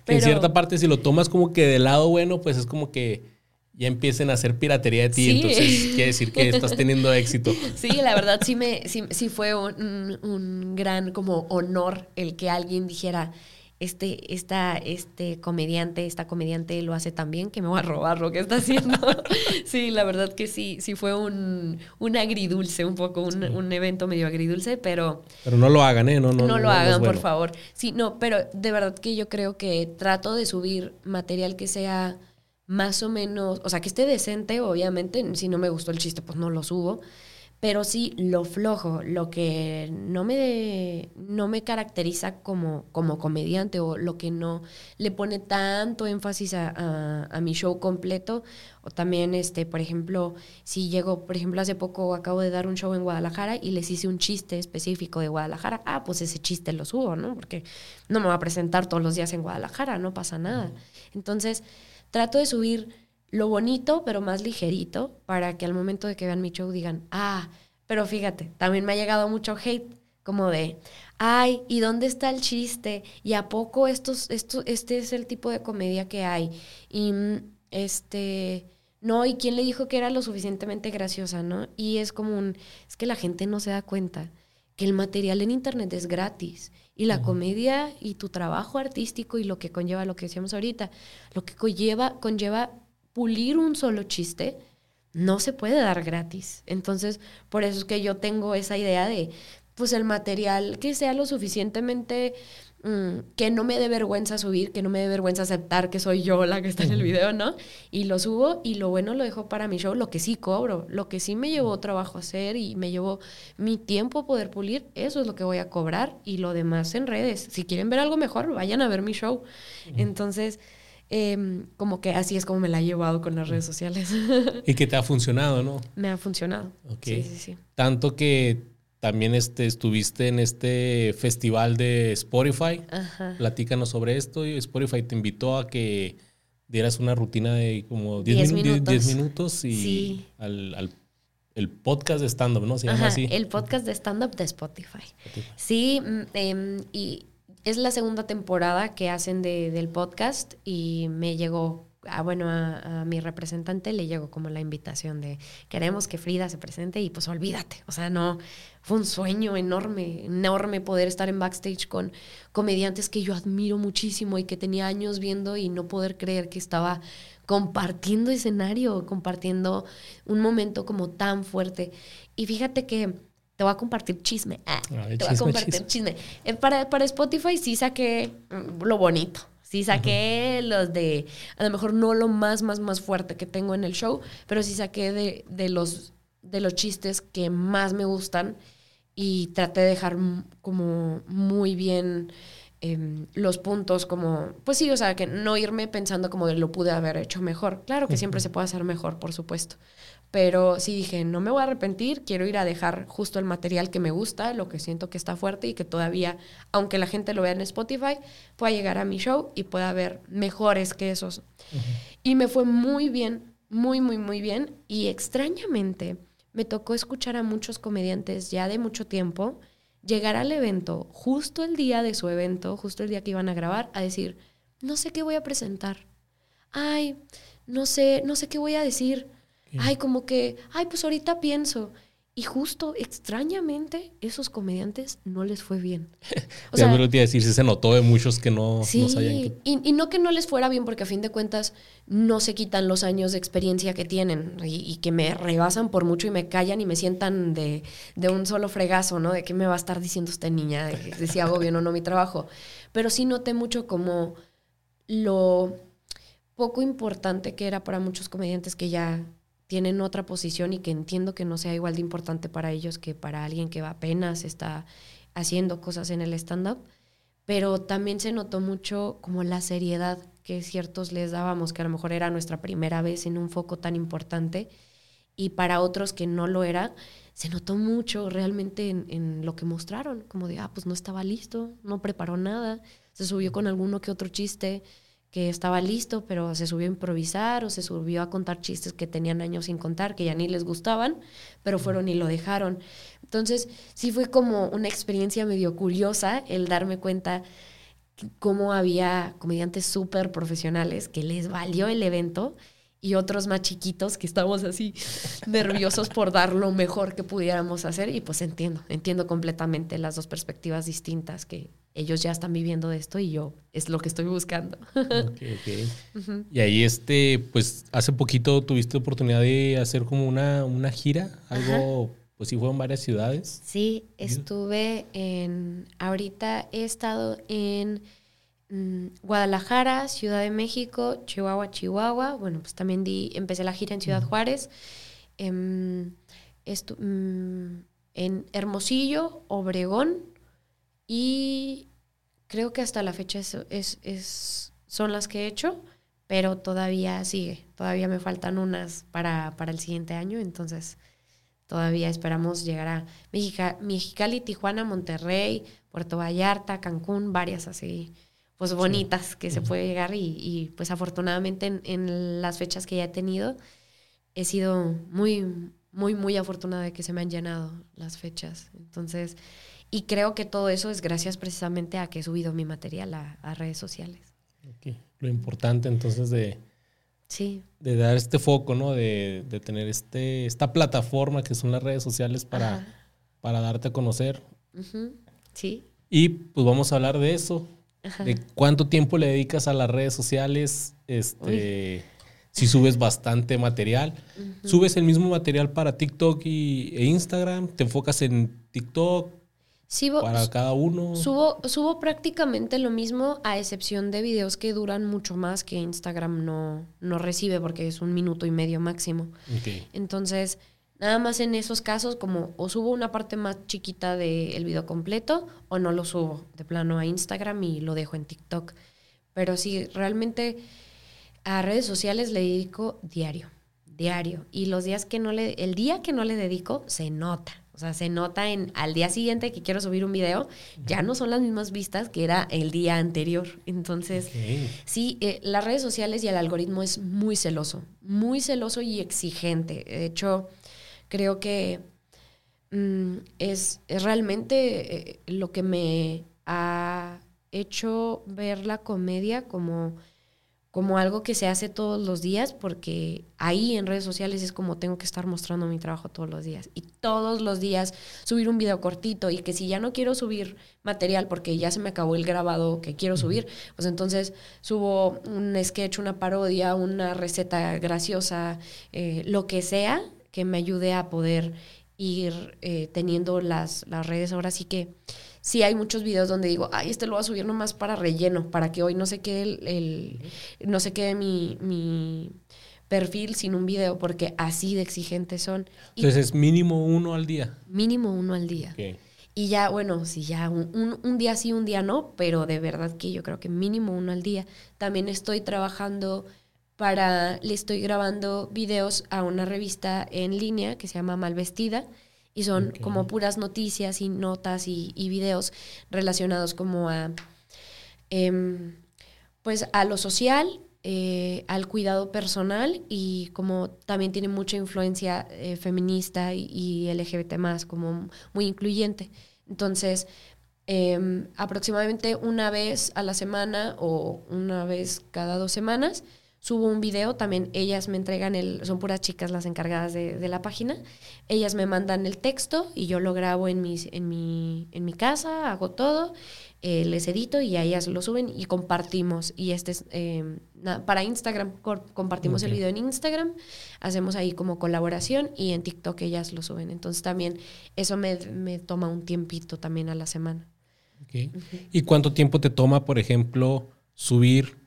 En cierta parte, si lo tomas como que del lado bueno, pues es como que ya empiecen a hacer piratería de ti, entonces quiere decir que estás teniendo éxito. [laughs] Sí, la verdad sí me sí, fue un, gran como honor el que alguien dijera este, esta, este comediante, esta comediante lo hace tan bien que me voy a robar lo que está haciendo. [laughs] sí, la verdad que sí, sí fue un, un agridulce, un poco, un, evento medio agridulce, pero... Pero no lo hagan, ¿eh? No, no, no lo hagan, por favor. Sí, no, pero de verdad que yo creo que trato de subir material que sea más o menos, o sea, que esté decente, obviamente, si no me gustó el chiste, pues no lo subo, pero sí lo flojo, lo que no me, no me caracteriza como, como comediante o lo que no le pone tanto énfasis a, a, mi show completo, o también, este, por ejemplo, si llego, por ejemplo, hace poco acabo de dar un show en Guadalajara y les hice un chiste específico de Guadalajara, ah, pues ese chiste lo subo, ¿no? Porque no me va a presentar todos los días en Guadalajara, no pasa nada. Entonces, trato de subir lo bonito, pero más ligerito, para que al momento de que vean mi show digan, ah, pero fíjate, también me ha llegado mucho hate, como de, ay, ¿y dónde está el chiste? ¿Y a poco estos, esto, este es el tipo de comedia que hay? Y este, no, ¿y quién le dijo que era lo suficientemente graciosa, no? Y es como un, es que la gente no se da cuenta que el material en internet es gratis y la comedia y tu trabajo artístico y lo que conlleva lo que decíamos ahorita, lo que conlleva, conlleva pulir un solo chiste, no se puede dar gratis. Entonces, por eso es que yo tengo esa idea de, pues el material que sea lo suficientemente Mm, que no me dé vergüenza subir, que no me dé vergüenza aceptar que soy yo la que está en el video, ¿no? Y lo subo y lo bueno lo dejo para mi show, lo que sí cobro, lo que sí me llevó trabajo hacer y me llevó mi tiempo poder pulir, eso es lo que voy a cobrar y lo demás en redes. Si quieren ver algo mejor, vayan a ver mi show. Entonces, em, como que así es como me la he llevado con las redes sociales. y que te ha funcionado, ¿no? [laughs] Me ha funcionado. Sí, sí, sí. Tanto que también este, estuviste en este festival de Spotify. Ajá. Platícanos sobre esto. Spotify te invitó a que dieras una rutina de como 10 minutos. minutos y al, el podcast de stand-up, ¿no? Se llama así. El podcast de stand-up de Spotify. Sí, mm, em, y es la segunda temporada que hacen de, del podcast y me llegó Ah, bueno, a, mi representante le llegó como la invitación de queremos que Frida se presente y pues olvídate, o sea, no, fue un sueño enorme, enorme poder estar en backstage con comediantes que yo admiro muchísimo y que tenía años viendo y no poder creer que estaba compartiendo escenario, compartiendo un momento como tan fuerte. Y fíjate que te voy a compartir chisme. Ah, te voy a compartir chisme. Eh, para, para Spotify sí saqué mm, lo bonito. Sí saqué los de, a lo mejor no lo más, más, más fuerte que tengo en el show, pero sí saqué de, de los, de los chistes que más me gustan y traté de dejar como muy bien em, los puntos como, pues sí, o sea, que no irme pensando como de lo pude haber hecho mejor. Claro que siempre se puede hacer mejor, por supuesto. Pero sí dije, no me voy a arrepentir, quiero ir a dejar justo el material que me gusta, lo que siento que está fuerte y que todavía, aunque la gente lo vea en Spotify, pueda llegar a mi show y pueda ver mejores que esos. Y me fue muy bien, muy, muy, muy bien. Y extrañamente me tocó escuchar a muchos comediantes ya de mucho tiempo llegar al evento, justo el día de su evento, justo el día que iban a grabar, a decir, no sé qué voy a presentar. Ay, no sé, no sé qué voy a decir Ay, como que, ay, pues ahorita pienso. Y justo, extrañamente, esos comediantes no les fue bien. [laughs] O sea, me lo decir, se notó de muchos que no, sí, y, no que no les fuera bien, porque a fin de cuentas no se quitan los años de experiencia que tienen y, que me rebasan por mucho y me callan y me sientan de, de, un solo fregazo, ¿no? De qué me va a estar diciendo esta niña, de, si hago bien o no mi trabajo. Pero sí noté mucho como lo poco importante que era para muchos comediantes que ya tienen otra posición y que entiendo que no sea igual de importante para ellos que para alguien que apenas está haciendo cosas en el stand-up, pero también se notó mucho como la seriedad que ciertos les dábamos, que a lo mejor era nuestra primera vez en un foco tan importante y para otros que no lo era, se notó mucho realmente en, en, lo que mostraron, como de, ah, pues no estaba listo, no preparó nada, se subió con alguno que otro chiste que estaba listo, pero se subió a improvisar o se subió a contar chistes que tenían años sin contar, que ya ni les gustaban, pero fueron y lo dejaron. Entonces, sí fue como una experiencia medio curiosa el darme cuenta cómo había comediantes súper profesionales que les valió el evento y otros más chiquitos que estábamos así [laughs] nerviosos por dar lo mejor que pudiéramos hacer y pues entiendo, entiendo completamente las dos perspectivas distintas que ellos ya están viviendo de esto y yo es lo que estoy buscando. [laughs] Y ahí este, pues hace poquito tuviste oportunidad de hacer como una, una gira, algo, pues sí fue en varias ciudades. Sí, estuve en, ahorita he estado en Mm, Guadalajara, Ciudad de México, Chihuahua, Chihuahua. Bueno, pues también di, empecé la gira en Ciudad Juárez. Em, mm, en Hermosillo, Obregón y creo que hasta la fecha es, es, son las que he hecho, pero todavía sigue, todavía me faltan unas para, para el siguiente año, entonces todavía esperamos llegar a Mexicali, Tijuana, Monterrey, Puerto Vallarta, Cancún, varias así pues bonitas que se puede llegar y, pues afortunadamente en, las fechas que ya he tenido he sido muy, muy, muy afortunada de que se me han llenado las fechas. Entonces, y creo que todo eso es gracias precisamente a que he subido mi material a, redes sociales. Lo importante entonces de, sí. de dar este foco, ¿no? De, tener este, esta plataforma que son las redes sociales para, para darte a conocer. Sí. Y pues vamos a hablar de eso, de cuánto tiempo le dedicas a las redes sociales, este, si subes bastante material. ¿Subes el mismo material para TikTok y, e Instagram? ¿Te enfocas en TikTok? Para cada uno. Subo, subo prácticamente lo mismo, a excepción de videos que duran mucho más que Instagram no, no recibe porque es un minuto y medio máximo. Entonces, Nada más en esos casos, como o subo una parte más chiquita del video completo o no lo subo de plano a Instagram y lo dejo en TikTok. Pero sí, realmente a redes sociales le dedico diario, diario. Y los días que no le, el día que no le dedico, se nota. O sea, se nota en al día siguiente que quiero subir un video, ya no son las mismas vistas que era el día anterior. Entonces, sí, eh, las redes sociales y el algoritmo es muy celoso, muy celoso y exigente. De hecho, creo que mm, es, realmente eh, lo que me ha hecho ver la comedia como, como algo que se hace todos los días, porque ahí en redes sociales es como tengo que estar mostrando mi trabajo todos los días. Y todos los días subir un video cortito y que si ya no quiero subir material porque ya se me acabó el grabado que quiero subir, pues entonces subo un sketch, una parodia, una receta graciosa, eh, lo que sea, que me ayude a poder ir eh, teniendo las, las redes. Ahora sí que sí hay muchos videos donde digo, ay, este lo voy a subir nomás para relleno, para que hoy no se quede el, no se quede mi, mi perfil sin un video, porque así de exigentes son. Entonces es mínimo uno al día. Mínimo uno al día. Y ya, bueno, si ya un, un, día sí, un día no, pero de verdad que yo creo que mínimo uno al día. También estoy trabajando para, le estoy grabando videos a una revista en línea que se llama Malvestida y son como puras noticias y notas y, videos relacionados como a, em, pues a lo social, eh, al cuidado personal y como también tiene mucha influencia eh, feminista y, LGBT más, como muy incluyente. Entonces, em, aproximadamente una vez a la semana o una vez cada dos semanas, subo un video, también ellas me entregan el, son puras chicas las encargadas de, la página, ellas me mandan el texto y yo lo grabo en, mis, en, mi, en mi casa, hago todo, eh, les edito y a ellas lo suben y compartimos. Y este es em, para Instagram, compartimos el video en Instagram, hacemos ahí como colaboración y en TikTok ellas lo suben. Entonces también eso me, toma un tiempito también a la semana. ¿Y cuánto tiempo te toma, por ejemplo, subir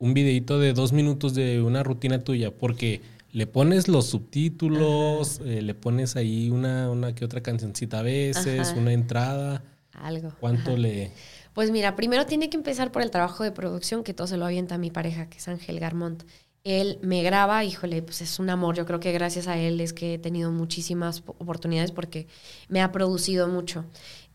un videito de dos minutos de una rutina tuya, porque le pones los subtítulos, eh, le pones ahí una, una que otra cancioncita a veces, una entrada. Algo. ¿Cuánto le...? Pues mira, primero tiene que empezar por el trabajo de producción, que todo se lo avienta a mi pareja, que es Ángel Garmont. él me graba, híjole, pues es un amor. Yo creo que gracias a él es que he tenido muchísimas oportunidades porque me ha producido mucho.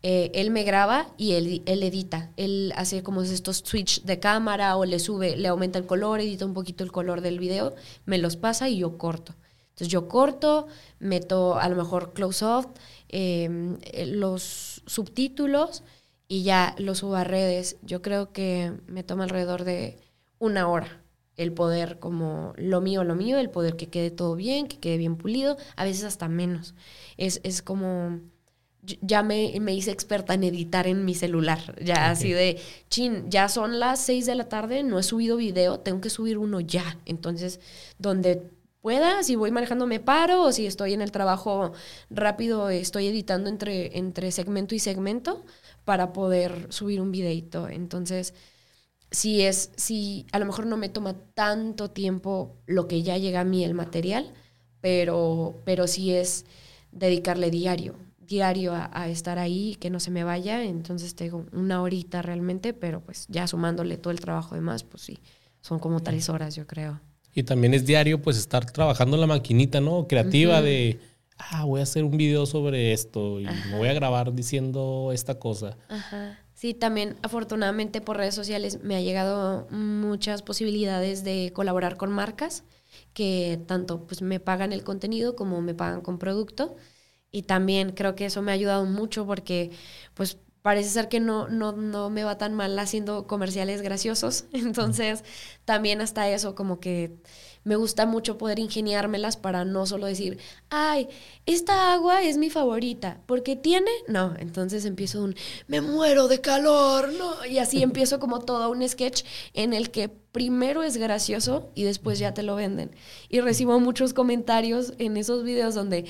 Eh, él me graba y él, él, edita. Él hace como estos switch de cámara o le sube, le aumenta el color, edita un poquito el color del video, me los pasa y yo corto. Entonces yo corto, meto a lo mejor close-up, em, los subtítulos y ya lo subo a redes. Yo creo que me toma alrededor de una hora el poder como lo mío, lo mío, el poder que quede todo bien, que quede bien pulido, a veces hasta menos. Es, es como, ya me, me, hice experta en editar en mi celular, ya así de, chin, ya son las seis de la tarde, no he subido video, tengo que subir uno ya. Entonces, donde pueda, si voy manejando me paro o si estoy en el trabajo rápido, estoy editando entre, entre segmento y segmento para poder subir un videito. Entonces, si es, si a lo mejor no me toma tanto tiempo lo que ya llega a mí el material, pero, pero sí es dedicarle diario, diario a, estar ahí, que no se me vaya, entonces tengo una horita realmente, pero pues ya sumándole todo el trabajo demás, pues sí, son como tres horas yo creo. Y también es diario pues estar trabajando en la maquinita, ¿no? Creativa de, ah, voy a hacer un video sobre esto y me voy a grabar diciendo esta cosa. Ajá. Sí, también afortunadamente por redes sociales me ha llegado muchas posibilidades de colaborar con marcas que tanto pues me pagan el contenido como me pagan con producto y también creo que eso me ha ayudado mucho porque pues parece ser que no, no, no me va tan mal haciendo comerciales graciosos. [laughs] Entonces, también hasta eso, como que me gusta mucho poder ingeniármelas para no solo decir, ay, esta agua es mi favorita, porque tiene, no, entonces empiezo un, me muero de calor, no, y así [laughs] empiezo como todo un sketch en el que primero es gracioso y después ya te lo venden. Y recibo muchos comentarios en esos videos donde,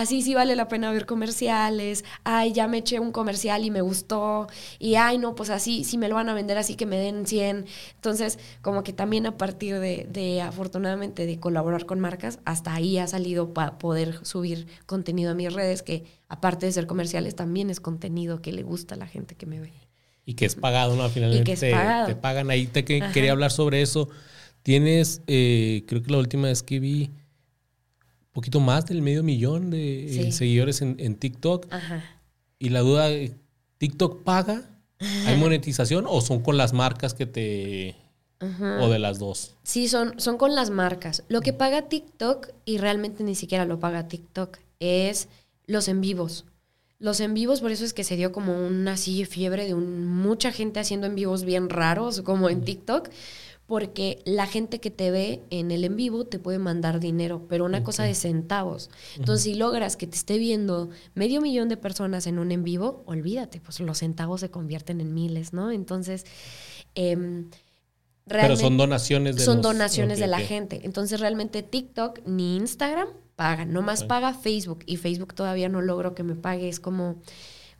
así sí vale la pena ver comerciales, ay, ya me eché un comercial y me gustó, y ay, no, pues así, sí me lo van a vender así que me den 100. Entonces, como que también a partir de, de afortunadamente, de colaborar con marcas, hasta ahí ha salido para poder subir contenido a mis redes, que aparte de ser comerciales, también es contenido que le gusta a la gente que me ve. Y que es pagado, ¿no? Finalmente te, te, pagan ahí. Te quería hablar sobre eso. Tienes, eh, creo que la última vez que vi poquito más del medio millón de eh, seguidores en, TikTok. Ajá. Y la duda, ¿TikTok paga? ¿Hay [laughs] monetización o son con las marcas que te... o de las dos? Sí, son, son con las marcas. Lo que paga TikTok, y realmente ni siquiera lo paga TikTok, es los en vivos. Los en vivos, por eso es que se dio como una así fiebre de mucha gente haciendo en vivos bien raros, como en TikTok porque la gente que te ve en el en vivo te puede mandar dinero, pero una cosa de centavos. Entonces, si logras que te esté viendo medio millón de personas en un en vivo, olvídate, pues los centavos se convierten en miles, ¿no? Entonces, eh, pero son donaciones de Son donaciones de la gente. Entonces, realmente TikTok ni Instagram pagan, nomás paga Facebook y Facebook todavía no logro que me pague, es como,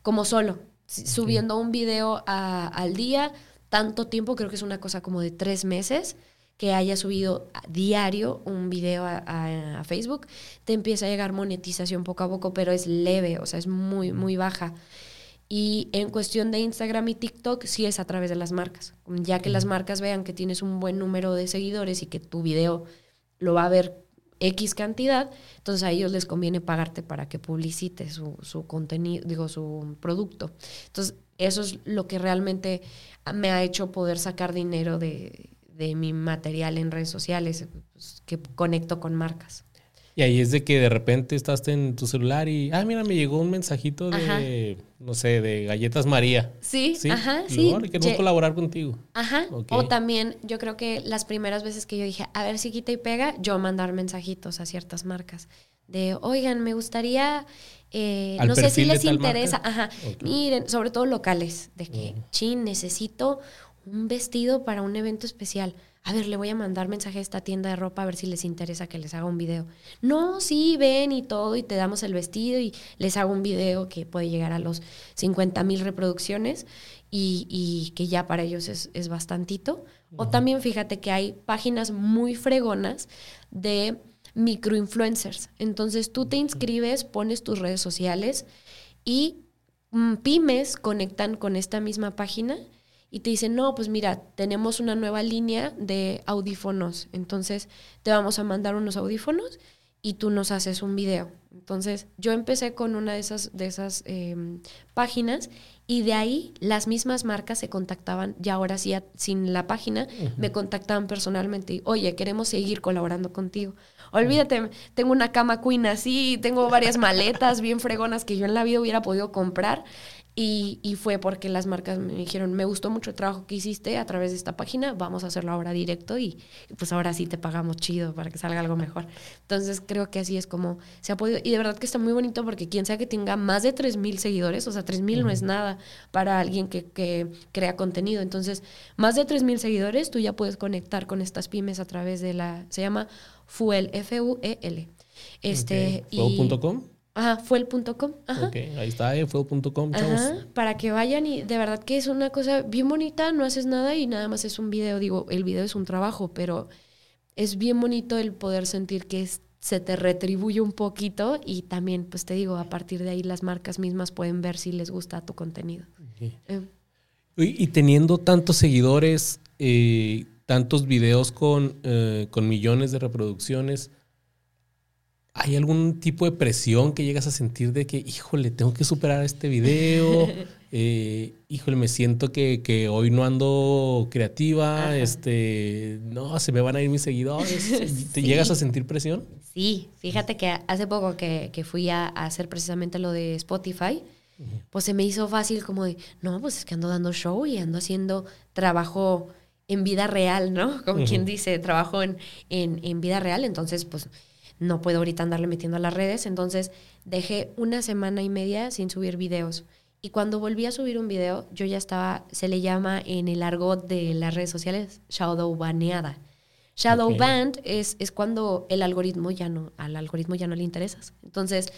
como solo, subiendo un video al día tanto tiempo, creo que es una cosa como de tres meses, que haya subido a diario un video a, Facebook, te empieza a llegar monetización poco a poco, pero es leve, o sea, es muy, muy baja. Y en cuestión de Instagram y TikTok, sí es a través de las marcas. Ya que las marcas vean que tienes un buen número de seguidores y que tu video lo va a ver X cantidad, entonces a ellos les conviene pagarte para que publicites su, su contenido, digo, su producto. Entonces, eso es lo que realmente me ha hecho poder sacar dinero de, mi material en redes sociales, pues, que conecto con marcas. Y ahí es de que de repente estás en tu celular y, ah, mira, me llegó un mensajito de, no sé, de Galletas María. Sí, ¿Sí? ajá, sí. queremos colaborar contigo. Ajá. O también, yo creo que las primeras veces que yo dije, a ver si quita y pega, yo mandar mensajitos a ciertas marcas de, oigan, me gustaría eh, no sé si les interesa, ajá, miren, sobre todo locales, de que, chin, necesito un vestido para un evento especial. A ver, le voy a mandar mensaje a esta tienda de ropa a ver si les interesa que les haga un video. No, sí, ven y todo, y te damos el vestido y les hago un video que puede llegar a los 50 mil reproducciones y, que ya para ellos es, es bastantito. O también fíjate que hay páginas muy fregonas de microinfluencers. Entonces tú te inscribes, pones tus redes sociales y mm, pymes conectan con esta misma página y te dicen, no, pues mira, tenemos una nueva línea de audífonos, entonces te vamos a mandar unos audífonos y tú nos haces un video. Entonces yo empecé con una de esas, de esas em, páginas y de ahí las mismas marcas se contactaban, ya ahora sí, sin la página, me contactaban personalmente y, oye, queremos seguir colaborando contigo. Olvídate, tengo una cama queen así, tengo varias maletas bien fregonas que yo en la vida hubiera podido comprar y, y, fue porque las marcas me dijeron, me gustó mucho el trabajo que hiciste a través de esta página, vamos a hacerlo ahora directo y pues ahora sí te pagamos chido para que salga algo mejor. Entonces creo que así es como se ha podido. Y de verdad que está muy bonito porque quien sea que tenga más de 3.000 seguidores, o sea, 3.000 no es nada para alguien que, que crea contenido. Entonces, más de 3.000 seguidores, tú ya puedes conectar con estas pymes a través de la, se llama Fuel, F-U-E-L. Este, y, Ajá, fuel.com. Ajá. Ok, ahí está, eh, fuel.com, Ajá, para que vayan y de verdad que es una cosa bien bonita, no haces nada y nada más es un video. Digo, el video es un trabajo, pero es bien bonito el poder sentir que se te retribuye un poquito y también, pues te digo, a partir de ahí las marcas mismas pueden ver si les gusta tu contenido. Eh. y, teniendo tantos seguidores, eh, tantos videos con, eh, con millones de reproducciones, ¿Hay algún tipo de presión que llegas a sentir de que, híjole, tengo que superar este video? [laughs] Eh, híjole, me siento que, hoy no ando creativa, este, no, se me van a ir mis seguidores. [laughs] ¿Te llegas a sentir presión? Sí, fíjate que hace poco que, fui a, hacer precisamente lo de Spotify, pues se me hizo fácil como de, no, pues es que ando dando show y ando haciendo trabajo en vida real, ¿no? Como quien dice, trabajo en, en, en vida real, entonces pues no puedo ahorita andarle metiendo a las redes, entonces dejé una semana y media sin subir videos. Y cuando volví a subir un video, yo ya estaba, se le llama en el argot de las redes sociales, shadow baneada. Shadow banned es, es cuando el algoritmo ya no, al algoritmo ya no le interesas. Entonces,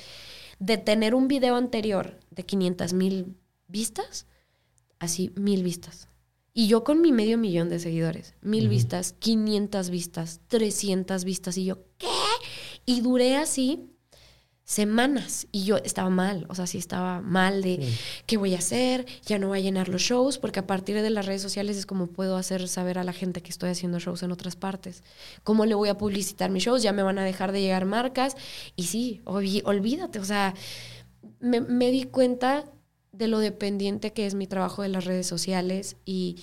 de tener un video anterior de 500 mil vistas, así mil vistas. Y yo con mi medio millón de seguidores, mil vistas, 500 vistas, 300 vistas, y yo, ¿qué? Y duré así semanas y yo estaba mal, o sea, sí estaba mal de qué voy a hacer, ya no voy a llenar los shows, porque a partir de las redes sociales es como puedo hacer saber a la gente que estoy haciendo shows en otras partes. ¿Cómo le voy a publicitar mis shows? Ya me van a dejar de llegar marcas. Y sí, olvídate, o sea, me, me di cuenta de lo dependiente que es mi trabajo de las redes sociales y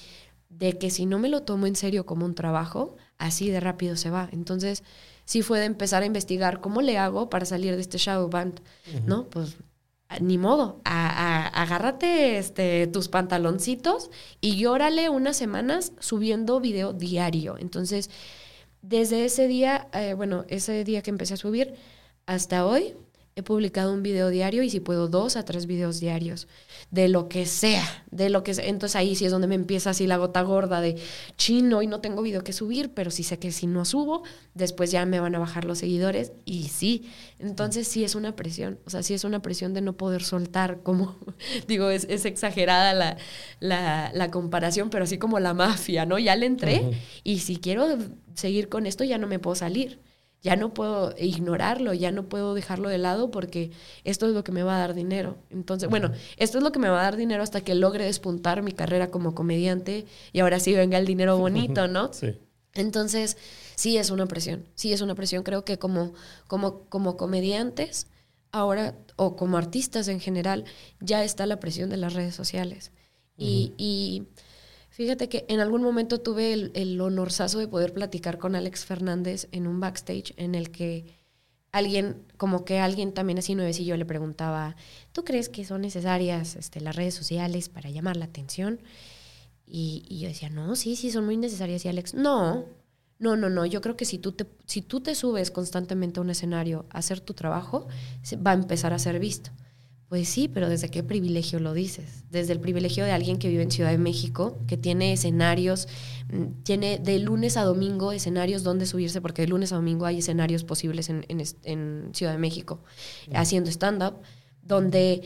de que si no me lo tomo en serio como un trabajo, así de rápido se va. Entonces, sí fue de empezar a investigar cómo le hago para salir de este shadow band, ¿no? Pues ni modo, agárrate este, tus pantaloncitos y llórale unas semanas subiendo video diario. Entonces, desde ese día, eh, bueno, ese día que empecé a subir hasta hoy, he publicado un video diario y si puedo dos a tres videos diarios de lo que sea, de lo que sea. Entonces ahí sí es donde me empieza así la gota gorda de chino y no tengo video que subir, pero sí sé que si no subo, después ya me van a bajar los seguidores y sí. Entonces sí es una presión, o sea, sí es una presión de no poder soltar, como [laughs] digo, es, exagerada la, la, la, comparación, pero así como la mafia, ¿no? Ya le entré y si quiero seguir con esto ya no me puedo salir ya no puedo ignorarlo, ya no puedo dejarlo de lado porque esto es lo que me va a dar dinero. Entonces, bueno, esto es lo que me va a dar dinero hasta que logre despuntar mi carrera como comediante y ahora sí venga el dinero bonito, ¿no? [laughs] Sí. Entonces, sí es una presión, sí es una presión. Creo que como, como, como comediantes, ahora, o como artistas en general, ya está la presión de las redes sociales. y, y Fíjate que en algún momento tuve el, el honorazo de poder platicar con Alex Fernández en un backstage en el que alguien, como que alguien también así nuevecillo le preguntaba, ¿tú crees que son necesarias este, las redes sociales para llamar la atención? Y, y, yo decía, no, sí, sí, son muy necesarias. Y Alex, no, no, no, no, yo creo que si tú te, si tú te subes constantemente a un escenario a hacer tu trabajo, va a empezar a ser visto. Pues sí, pero ¿desde qué privilegio lo dices? Desde el privilegio de alguien que vive en Ciudad de México, que tiene escenarios, mm, tiene de lunes a domingo escenarios donde subirse, porque de lunes a domingo hay escenarios posibles en, en, Ciudad de México, haciendo stand-up, donde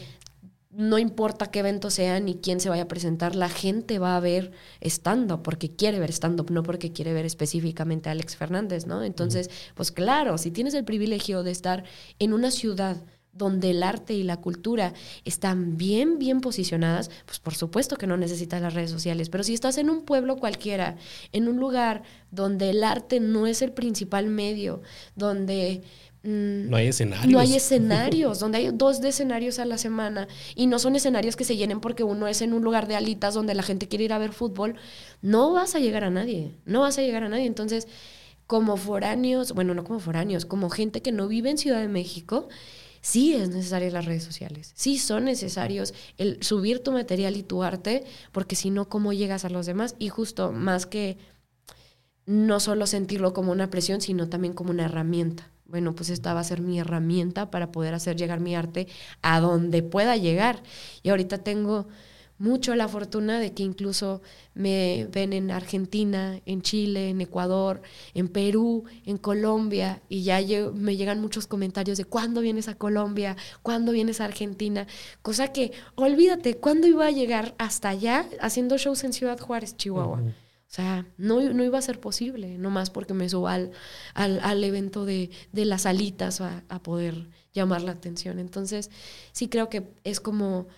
no importa qué evento sea ni quién se vaya a presentar, la gente va a ver stand-up porque quiere ver stand-up, no porque quiere ver específicamente a Alex Fernández, ¿no? Entonces, pues claro, si tienes el privilegio de estar en una ciudad donde el arte y la cultura están bien, bien posicionadas, pues por supuesto que no necesitas las redes sociales. Pero si estás en un pueblo cualquiera, en un lugar donde el arte no es el principal medio, donde mm, no hay escenarios. No hay escenarios, donde hay dos de escenarios a la semana y no son escenarios que se llenen porque uno es en un lugar de alitas donde la gente quiere ir a ver fútbol, no vas a llegar a nadie, no vas a llegar a nadie. Entonces, como foráneos, bueno, no como foráneos, como gente que no vive en Ciudad de México, sí es necesario las redes sociales, sí son necesarios el subir tu material y tu arte, porque si no, ¿cómo llegas a los demás? Y justo más que no solo sentirlo como una presión, sino también como una herramienta. Bueno, pues esta va a ser mi herramienta para poder hacer llegar mi arte a donde pueda llegar. Y ahorita tengo mucho la fortuna de que incluso me ven en Argentina, en Chile, en Ecuador, en Perú, en Colombia, y ya me llegan muchos comentarios de cuándo vienes a Colombia, cuándo vienes a Argentina, cosa que, olvídate, ¿cuándo iba a llegar hasta allá haciendo shows en Ciudad Juárez, Chihuahua? O sea, no, no, iba a ser posible, nomás porque me suba al, al, evento de, de, las alitas a, a poder llamar la atención. Entonces, sí creo que es como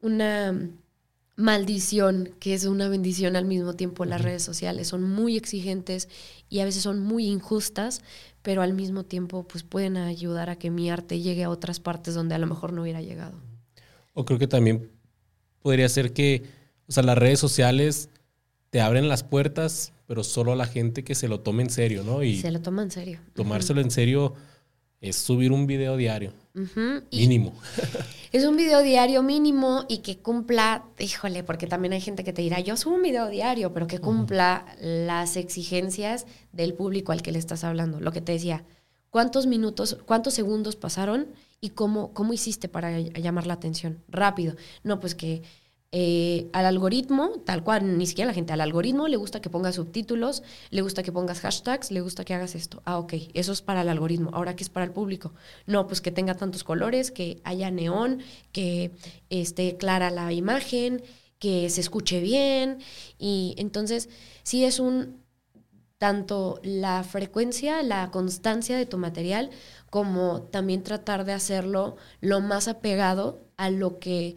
una maldición, que es una bendición al mismo tiempo las redes sociales. Son muy exigentes y a veces son muy injustas, pero al mismo tiempo pues pueden ayudar a que mi arte llegue a otras partes donde a lo mejor no hubiera llegado. O creo que también podría ser que, o sea, las redes sociales te abren las puertas, pero solo a la gente que se lo tome en serio, ¿no? Y se lo toma en serio. Tomárselo en serio es subir un video diario. Mínimo. [laughs] Es un video diario mínimo y que cumpla, híjole, porque también hay gente que te dirá, yo subo un video diario, pero que cumpla las exigencias del público al que le estás hablando. Lo que te decía, ¿cuántos minutos, cuántos segundos pasaron y cómo, cómo hiciste para llamar la atención? Rápido. No, pues que eh, al algoritmo, tal cual, ni siquiera la gente, al algoritmo le gusta que pongas subtítulos, le gusta que pongas hashtags, le gusta que hagas esto. Ah, ok, eso es para el algoritmo. Ahora, ¿qué es para el público? No, pues que tenga tantos colores, que haya neón, que esté clara la imagen, que se escuche bien. Y entonces, sí es un tanto la frecuencia, la constancia de tu material, como también tratar de hacerlo lo más apegado a lo que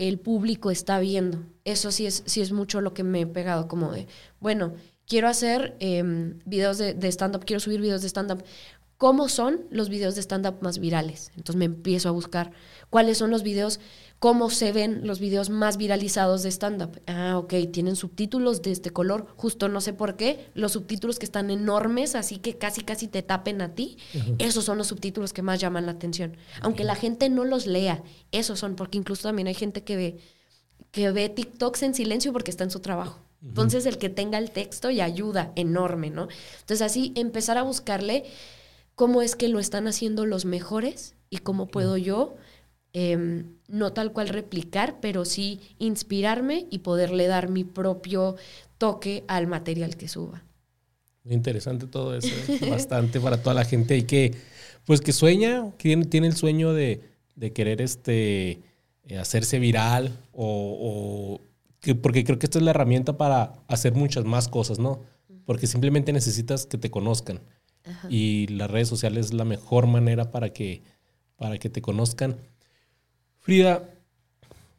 el público está viendo. Eso sí es, sí es mucho lo que me he pegado, como de, bueno, quiero hacer em, videos de, de stand-up, quiero subir videos de stand-up. ¿Cómo son los videos de stand-up más virales? Entonces me empiezo a buscar cuáles son los videos cómo se ven los videos más viralizados de stand-up. Ah, ok, tienen subtítulos de este color, justo no sé por qué, los subtítulos que están enormes, así que casi casi te tapen a ti, esos son los subtítulos que más llaman la atención. Aunque la gente no los lea, esos son, porque incluso también hay gente que ve, que ve TikToks en silencio porque está en su trabajo. Entonces el que tenga el texto y ayuda enorme, ¿no? Entonces así empezar a buscarle cómo es que lo están haciendo los mejores y cómo puedo yo Em, no tal cual replicar, pero sí inspirarme y poderle dar mi propio toque al material que suba. Muy interesante todo eso, ¿eh? [laughs] bastante para toda la gente y que, pues que sueña, que tiene el sueño de, querer este, eh, hacerse viral o, que, porque creo que esta es la herramienta para hacer muchas más cosas, ¿no? Porque simplemente necesitas que te conozcan y las redes sociales es la mejor manera para que, para que te conozcan. Frida,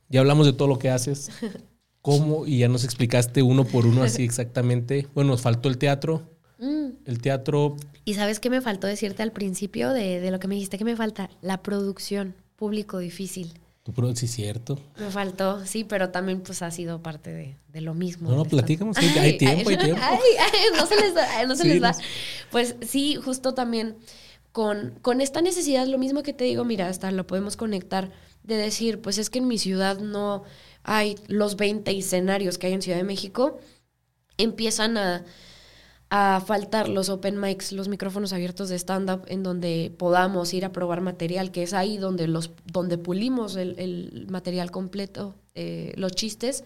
ya hablamos de todo lo que haces. [laughs] ¿Cómo? Y ya nos explicaste uno por uno así [laughs] exactamente. Bueno, nos faltó el teatro. Mm. El teatro. ¿Y sabes qué me faltó decirte al principio de, lo que me dijiste que me falta? La producción, público difícil. Tu sí, cierto. Me faltó, sí, pero también pues ha sido parte de, lo mismo. No, no, platícamos, hay tiempo, hay [laughs] tiempo. no se les da, no se les da. Pues sí, justo también con, con esta necesidad, lo mismo que te digo, mira, hasta lo podemos conectar de decir, pues es que en mi ciudad no hay los 20 escenarios que hay en Ciudad de México, empiezan a, faltar los open mics, los micrófonos abiertos de stand-up, en donde podamos ir a probar material, que es ahí donde, los, donde pulimos el, material completo, eh, los chistes.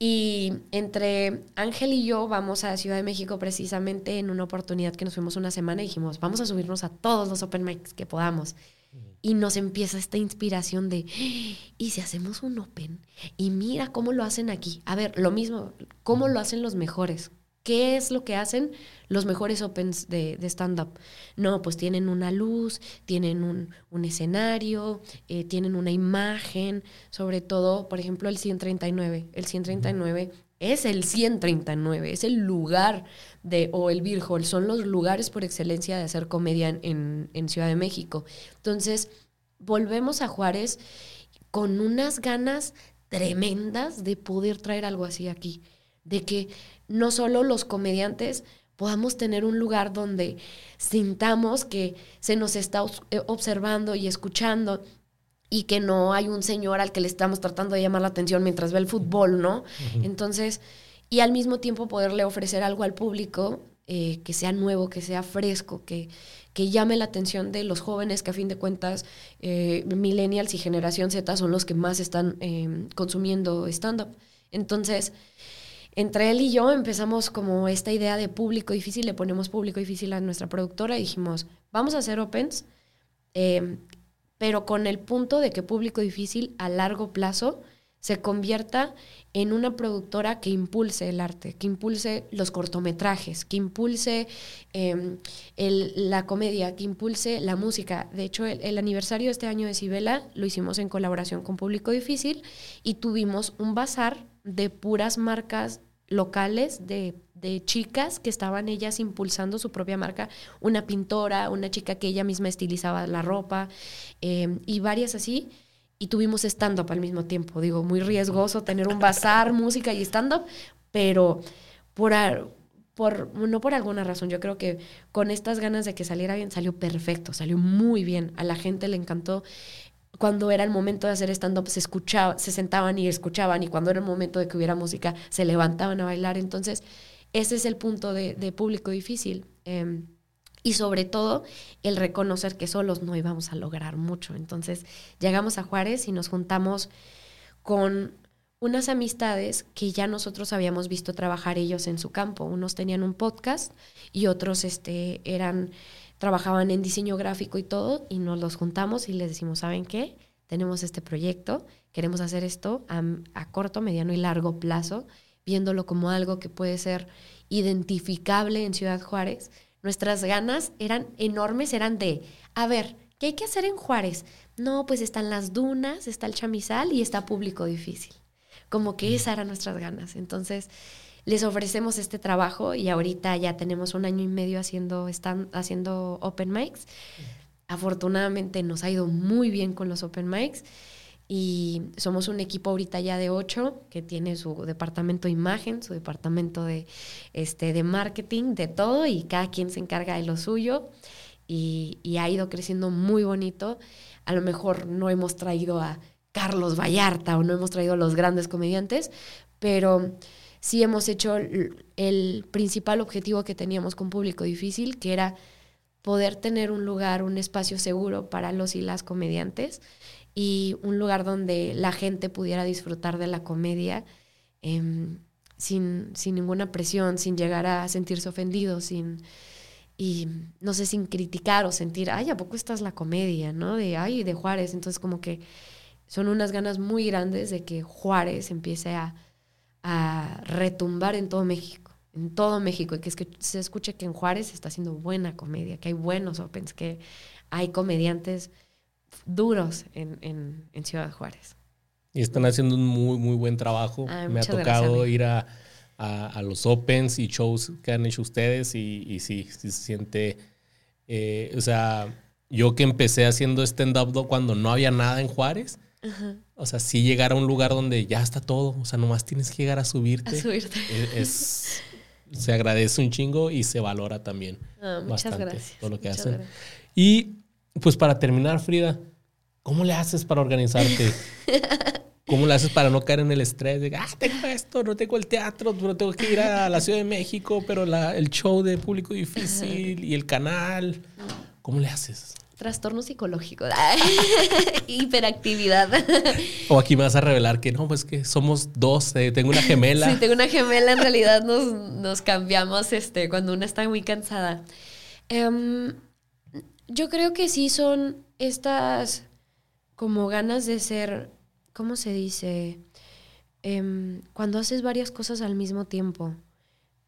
Y entre Ángel y yo vamos a Ciudad de México precisamente en una oportunidad que nos fuimos una semana y dijimos, vamos a subirnos a todos los open mics que podamos y nos empieza esta inspiración de, ¿y si hacemos un open? Y mira cómo lo hacen aquí. A ver, lo mismo, ¿cómo lo hacen los mejores? ¿Qué es lo que hacen los mejores opens de, stand-up? No, pues tienen una luz, tienen un, escenario, eh, tienen una imagen, sobre todo, por ejemplo, el 139. El 139 es el 139, es el lugar de, o el Virgol, son los lugares por excelencia de hacer comedia en, en Ciudad de México. Entonces, volvemos a Juárez con unas ganas tremendas de poder traer algo así aquí, de que no solo los comediantes podamos tener un lugar donde sintamos que se nos está eh, observando y escuchando y que no hay un señor al que le estamos tratando de llamar la atención mientras ve el fútbol, ¿no? Entonces, y al mismo tiempo poderle ofrecer algo al público eh, que sea nuevo, que sea fresco, que, que llame la atención de los jóvenes que a fin de cuentas eh, millennials y generación Z son los que más están consumiendo stand-up. Entonces, entre él y yo empezamos como esta idea de público difícil, le ponemos público difícil a nuestra productora y dijimos, vamos a hacer opens, em, pero con el punto de que público difícil a largo plazo se convierta en una productora que impulse el arte, que impulse los cortometrajes, que impulse em, la comedia, que impulse la música. De hecho, el, aniversario de este año de Cibela lo hicimos en colaboración con Público Difícil y tuvimos un bazar de puras marcas locales de, chicas que estaban ellas impulsando su propia marca, una pintora, una chica que ella misma estilizaba la ropa eh, y varias así. Y tuvimos stand-up al mismo tiempo. Digo, muy riesgoso tener un bazar, [laughs] música y stand-up, pero por, por, no por alguna razón, yo creo que con estas ganas de que saliera bien, salió perfecto, salió muy bien. A la gente le encantó cuando era el momento de hacer stand-up se escuchaba, se sentaban y escuchaban y cuando era el momento de que hubiera música se levantaban a bailar. Entonces, ese es el punto de, público difícil. Em, y sobre todo el reconocer que solos no íbamos a lograr mucho. Entonces, llegamos a Juárez y nos juntamos con unas amistades que ya nosotros habíamos visto trabajar ellos en su campo. Unos tenían un podcast y otros este, eran trabajaban en diseño gráfico y todo, y nos los juntamos y les decimos, ¿saben qué? Tenemos este proyecto, queremos hacer esto a, corto, mediano y largo plazo, viéndolo como algo que puede ser identificable en Ciudad Juárez. Nuestras ganas eran enormes, eran de, a ver, ¿qué hay que hacer en Juárez? No, pues están las dunas, está el chamizal y está público difícil. Como que esas eran nuestras ganas. Entonces, les ofrecemos este trabajo y ahorita ya tenemos un año y medio haciendo, están haciendo open mics. Afortunadamente nos ha ido muy bien con los open mics y somos un equipo ahorita ya de ocho que tiene su departamento de imagen, su departamento de, este, de marketing, de todo y cada quien se encarga de lo suyo y, y ha ido creciendo muy bonito. A lo mejor no hemos traído a Carlos Vallarta o no hemos traído a los grandes comediantes, pero sí hemos hecho el, principal objetivo que teníamos con público difícil, que era poder tener un lugar, un espacio seguro para los y las comediantes y un lugar donde la gente pudiera disfrutar de la comedia em, sin, sin, ninguna presión, sin llegar a sentirse ofendido, sin, y no sé, sin criticar o sentir, ay, ¿a poco esta es la comedia, no? De, ay, de Juárez. Entonces como que son unas ganas muy grandes de que Juárez empiece a a retumbar en todo México, en todo México, y que, es que se escuche que en Juárez está haciendo buena comedia, que hay buenos opens, que hay comediantes duros en, en, Ciudad Juárez. Y están haciendo un muy, muy buen trabajo. Me ha tocado ir a, a, los opens y shows que han hecho ustedes y, y sí, sí se siente, eh, o sea, yo que empecé haciendo stand-up cuando no había nada en Juárez, o sea, sí llegar a un lugar donde ya está todo. O sea, nomás tienes que llegar a subirte. A subirte. Es, se agradece un chingo y se valora también. Ah, muchas gracias. Todo lo que hacen. Y pues para terminar, Frida, ¿cómo le haces para organizarte? [laughs] ¿Cómo le haces para no caer en el estrés de, ah, tengo esto, no tengo el teatro, pero tengo que ir a la Ciudad de México, pero la, el show de público difícil y el canal? ¿Cómo le haces? trastorno psicológico, [laughs] hiperactividad. O aquí me vas a revelar que no, pues que somos dos, eh, tengo una gemela. Sí, tengo una gemela, en realidad nos, cambiamos este, cuando una está muy cansada. Em, yo creo que sí son estas como ganas de ser, ¿cómo se dice? Em, cuando haces varias cosas al mismo tiempo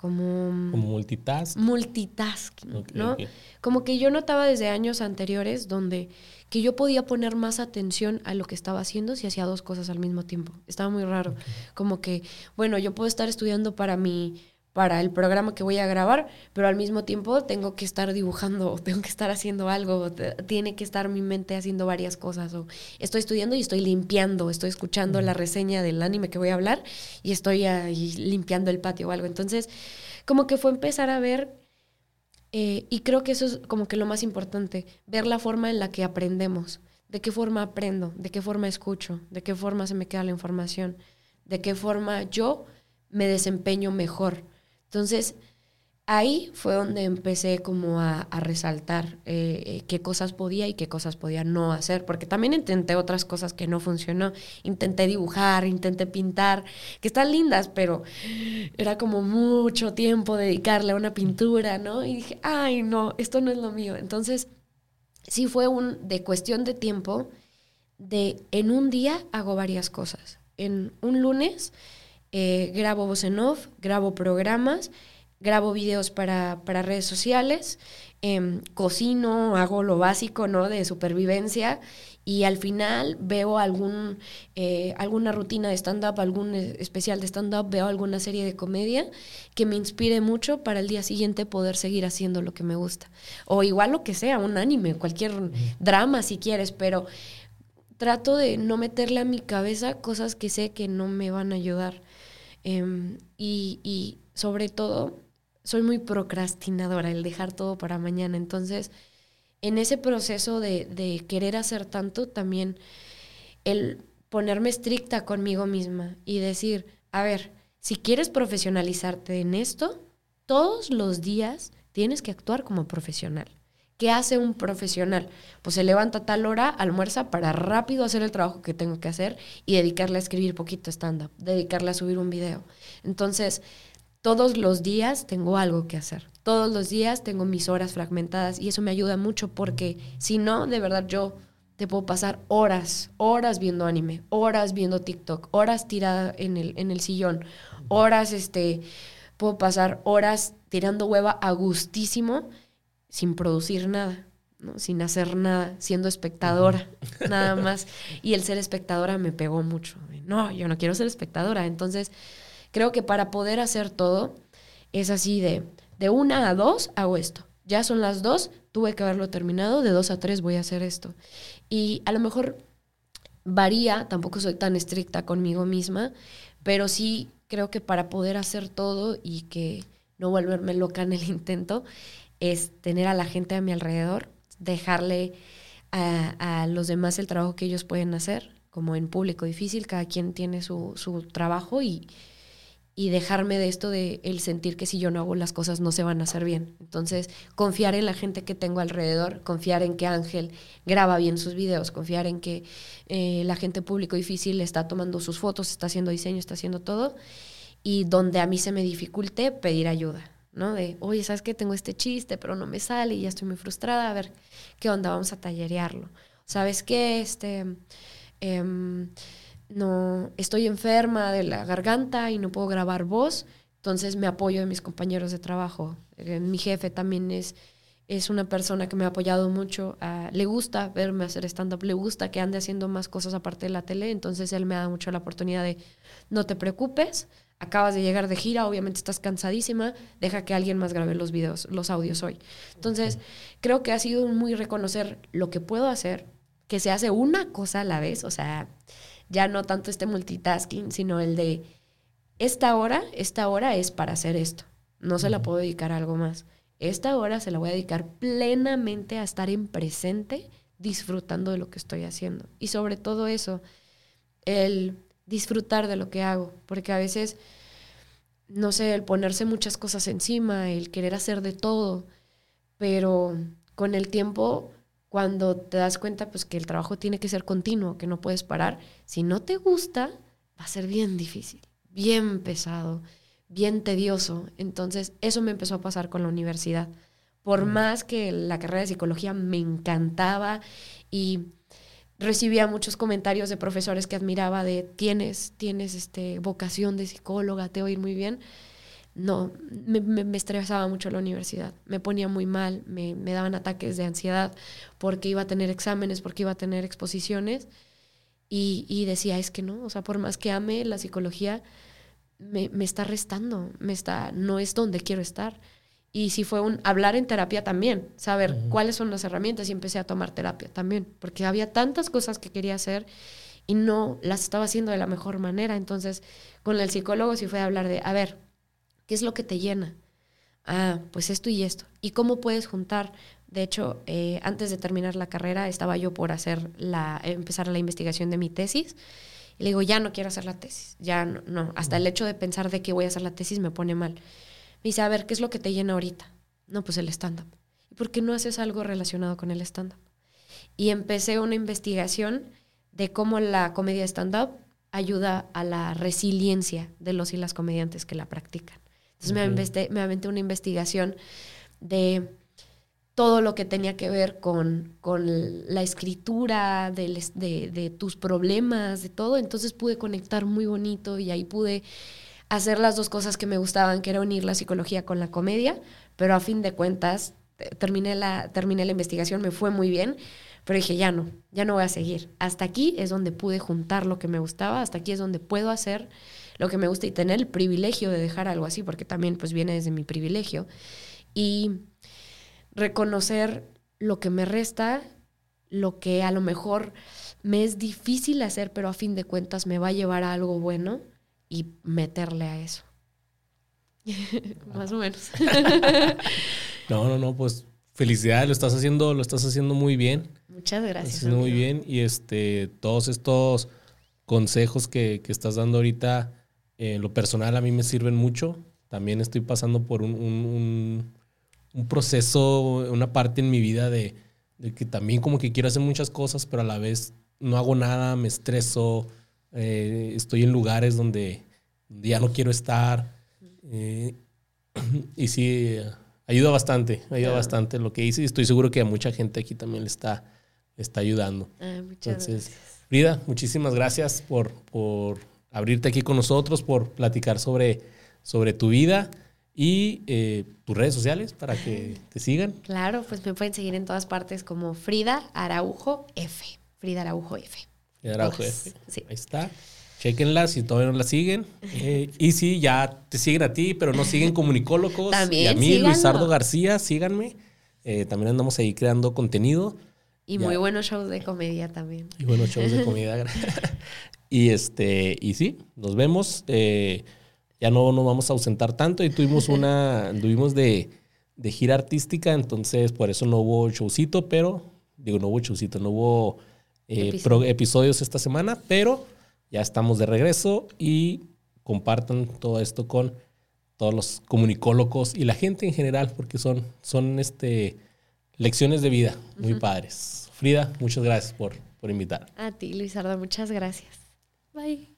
como... Como multitask. Multitasking, ¿no? Como que yo notaba desde años anteriores donde que yo podía poner más atención a lo que estaba haciendo si hacía dos cosas al mismo tiempo. Estaba muy raro. Como que, bueno, yo puedo estar estudiando para mi para el programa que voy a grabar, pero al mismo tiempo tengo que estar dibujando [laughs] tengo que estar haciendo algo, tiene que estar mi mente haciendo varias cosas o estoy estudiando y estoy limpiando, estoy escuchando la reseña del anime que voy a hablar y estoy ahí limpiando el patio o algo. Entonces, como que fue empezar a ver eh, y creo que eso es como que lo más importante, ver la forma en la que aprendemos, de qué forma aprendo, de qué forma escucho, de qué forma se me queda la información, de qué forma yo me desempeño mejor. Entonces, ahí fue donde empecé como a, a resaltar eh, eh, qué cosas podía y qué cosas podía no hacer, porque también intenté otras cosas que no funcionó. Intenté dibujar, intenté pintar, que están lindas, pero era como mucho tiempo dedicarle a una pintura, ¿no? Y dije, ay, no, esto no es lo mío. Entonces, sí fue un de cuestión de tiempo, de en un día hago varias cosas. En un lunes eh, grabo voz en off, grabo programas, grabo videos para, para redes sociales, em, cocino, hago lo básico, ¿no? De supervivencia y al final veo algún, eh, alguna rutina de stand-up, algún especial de stand-up, veo alguna serie de comedia que me inspire mucho para el día siguiente poder seguir haciendo lo que me gusta. O igual lo que sea, un anime, cualquier drama si quieres, pero trato de no meterle a mi cabeza cosas que sé que no me van a ayudar. Em, y, y sobre todo, soy muy procrastinadora, el dejar todo para mañana. Entonces, en ese proceso de, de querer hacer tanto, también el ponerme estricta conmigo misma y decir, a ver, si quieres profesionalizarte en esto, todos los días tienes que actuar como profesional. ¿Qué hace un profesional? Pues se levanta a tal hora, almuerza para rápido hacer el trabajo que tengo que hacer y dedicarle a escribir poquito stand-up, dedicarle a subir un video. Entonces, todos los días tengo algo que hacer. Todos los días tengo mis horas fragmentadas y eso me ayuda mucho porque si no, de verdad yo te puedo pasar horas, horas viendo anime, horas viendo TikTok, horas tirada en el, en el sillón, horas, este, puedo pasar horas tirando hueva a gustísimo sin producir nada, ¿no? sin hacer nada, siendo espectadora, nada [laughs] más. Y el ser espectadora me pegó mucho. No, yo no quiero ser espectadora. Entonces, creo que para poder hacer todo es así de, de una a dos hago esto. Ya son las dos, tuve que haberlo terminado, de dos a tres voy a hacer esto. Y a lo mejor varía, tampoco soy tan estricta conmigo misma, pero sí creo que para poder hacer todo y que no volverme loca en el [laughs] intento, es tener a la gente a mi alrededor, dejarle a, a los demás el trabajo que ellos pueden hacer, como en público difícil, cada quien tiene su, su trabajo y, y dejarme de esto de el sentir que si yo no hago las cosas no se van a hacer bien. Entonces, confiar en la gente que tengo alrededor, confiar en que Ángel graba bien sus videos, confiar en que eh, la gente público difícil está tomando sus fotos, está haciendo diseño, está haciendo todo. Y donde a mí se me dificulte, pedir ayuda, ¿no? De, oye, ¿sabes qué? Tengo este chiste, pero no me sale y ya estoy muy frustrada. A ver, ¿qué onda? Vamos a tallerearlo. ¿Sabes qué? Este... em, no estoy enferma de la garganta y no puedo grabar voz, entonces me apoyo de mis compañeros de trabajo. Eh, Mi jefe también es, es una persona que me ha apoyado mucho. ah, le gusta verme hacer stand-up, le gusta que ande haciendo más cosas aparte de la tele, entonces él me da mucho la oportunidad de no te preocupes, acabas de llegar de gira, obviamente estás cansadísima, deja que alguien más grabe los videos, los audios hoy. Entonces, creo que ha sido muy reconocer lo que puedo hacer, que se hace una cosa a la vez, o sea, ya no tanto este multitasking, sino el de esta hora, esta hora es para hacer esto. No se la puedo dedicar a algo más. Esta hora se la voy a dedicar plenamente a estar en presente, disfrutando de lo que estoy haciendo. Y sobre todo eso, el disfrutar de lo que hago, porque a veces, no sé, el ponerse muchas cosas encima, el querer hacer de todo, pero con el tiempo cuando te das cuenta pues que el trabajo tiene que ser continuo, que no puedes parar, si no te gusta, va a ser bien difícil, bien pesado, bien tedioso. Entonces, eso me empezó a pasar con la universidad. Por más que la carrera de psicología me encantaba y recibía muchos comentarios de profesores que admiraba de tienes, tienes este vocación de psicóloga, te ir muy bien. no, me, me, estresaba mucho la universidad, me ponía muy mal, me, me, daban ataques de ansiedad porque iba a tener exámenes, porque iba a tener exposiciones y, y decía, es que no, o sea, por más que ame la psicología, me, me, está restando, me está, no es donde quiero estar. Y si fue un hablar en terapia también, saber cuáles son las herramientas y empecé a tomar terapia también, porque había tantas cosas que quería hacer y no las estaba haciendo de la mejor manera. Entonces, con el psicólogo sí fue a hablar de, a ver, ¿Qué es lo que te llena? Ah, pues esto y esto. ¿Y cómo puedes juntar? De hecho, eh, antes de terminar la carrera estaba yo por hacer la, empezar la investigación de mi tesis. Y le digo, ya no quiero hacer la tesis. Ya no, no. Hasta el hecho de pensar de que voy a hacer la tesis me pone mal. Me dice, a ver, ¿qué es lo que te llena ahorita? No, pues el stand-up. ¿Y por qué no haces algo relacionado con el stand-up? Y empecé una investigación de cómo la comedia stand-up ayuda a la resiliencia de los y las comediantes que la practican. Entonces me, aventé, una investigación de todo lo que tenía que ver con, con la escritura, de, de, tus problemas, de todo. Entonces pude conectar muy bonito y ahí pude hacer las dos cosas que me gustaban, que era unir la psicología con la comedia, pero a fin de cuentas terminé la, terminé la investigación, me fue muy bien, pero dije, ya no, ya no voy a seguir. Hasta aquí es donde pude juntar lo que me gustaba, hasta aquí es donde puedo hacer lo que me gusta y tener el privilegio de dejar algo así, porque también pues viene desde mi privilegio. Y reconocer lo que me resta, lo que a lo mejor me es difícil hacer, pero a fin de cuentas me va a llevar a algo bueno y meterle a eso. [laughs] Más o menos. [laughs] no, no, no, pues felicidades, lo estás haciendo, lo estás haciendo muy bien. Muchas gracias. muy bien y este todos estos consejos que, que estás dando ahorita en lo personal a mí me sirven mucho. También estoy pasando por un, proceso, una parte en mi vida de, que también como que quiero hacer muchas cosas, pero a la vez no hago nada, me estreso, eh, estoy en lugares donde, ya no quiero estar. Eh, [clears throat] y sí, ayuda bastante, ayuda bastante lo que hice y estoy seguro que a mucha gente aquí también le está, está ayudando. Ah, muchas gracias. Frida, muchísimas gracias por, por abrirte aquí con nosotros, por platicar sobre, sobre tu vida y eh, tus redes sociales para que te sigan. Claro, pues me pueden seguir en todas partes como Frida Araujo F. Frida Araujo F. Sí. Ahí está. Chequenla si todavía no la siguen. [laughs] Eh, y si ya te siguen a ti, pero no siguen comunicólogos. También, y a mí, Luisardo García, síganme. Eh, también andamos ahí creando contenido. Y muy buenos shows de comedia también. Y buenos shows de comedia. [laughs] [laughs] Y este, y sí, nos vemos. Eh, ya no nos vamos a ausentar tanto y tuvimos una, tuvimos de, gira artística, entonces por eso no hubo showcito, pero, digo, no hubo showcito, no hubo eh, episodios esta semana, pero ya estamos de regreso y compartan todo esto con todos los comunicólogos y la gente en general, porque son, son este, lecciones de vida muy padres. Frida, muchas gracias por, por invitar. A ti, Luisardo, muchas gracias. Bye.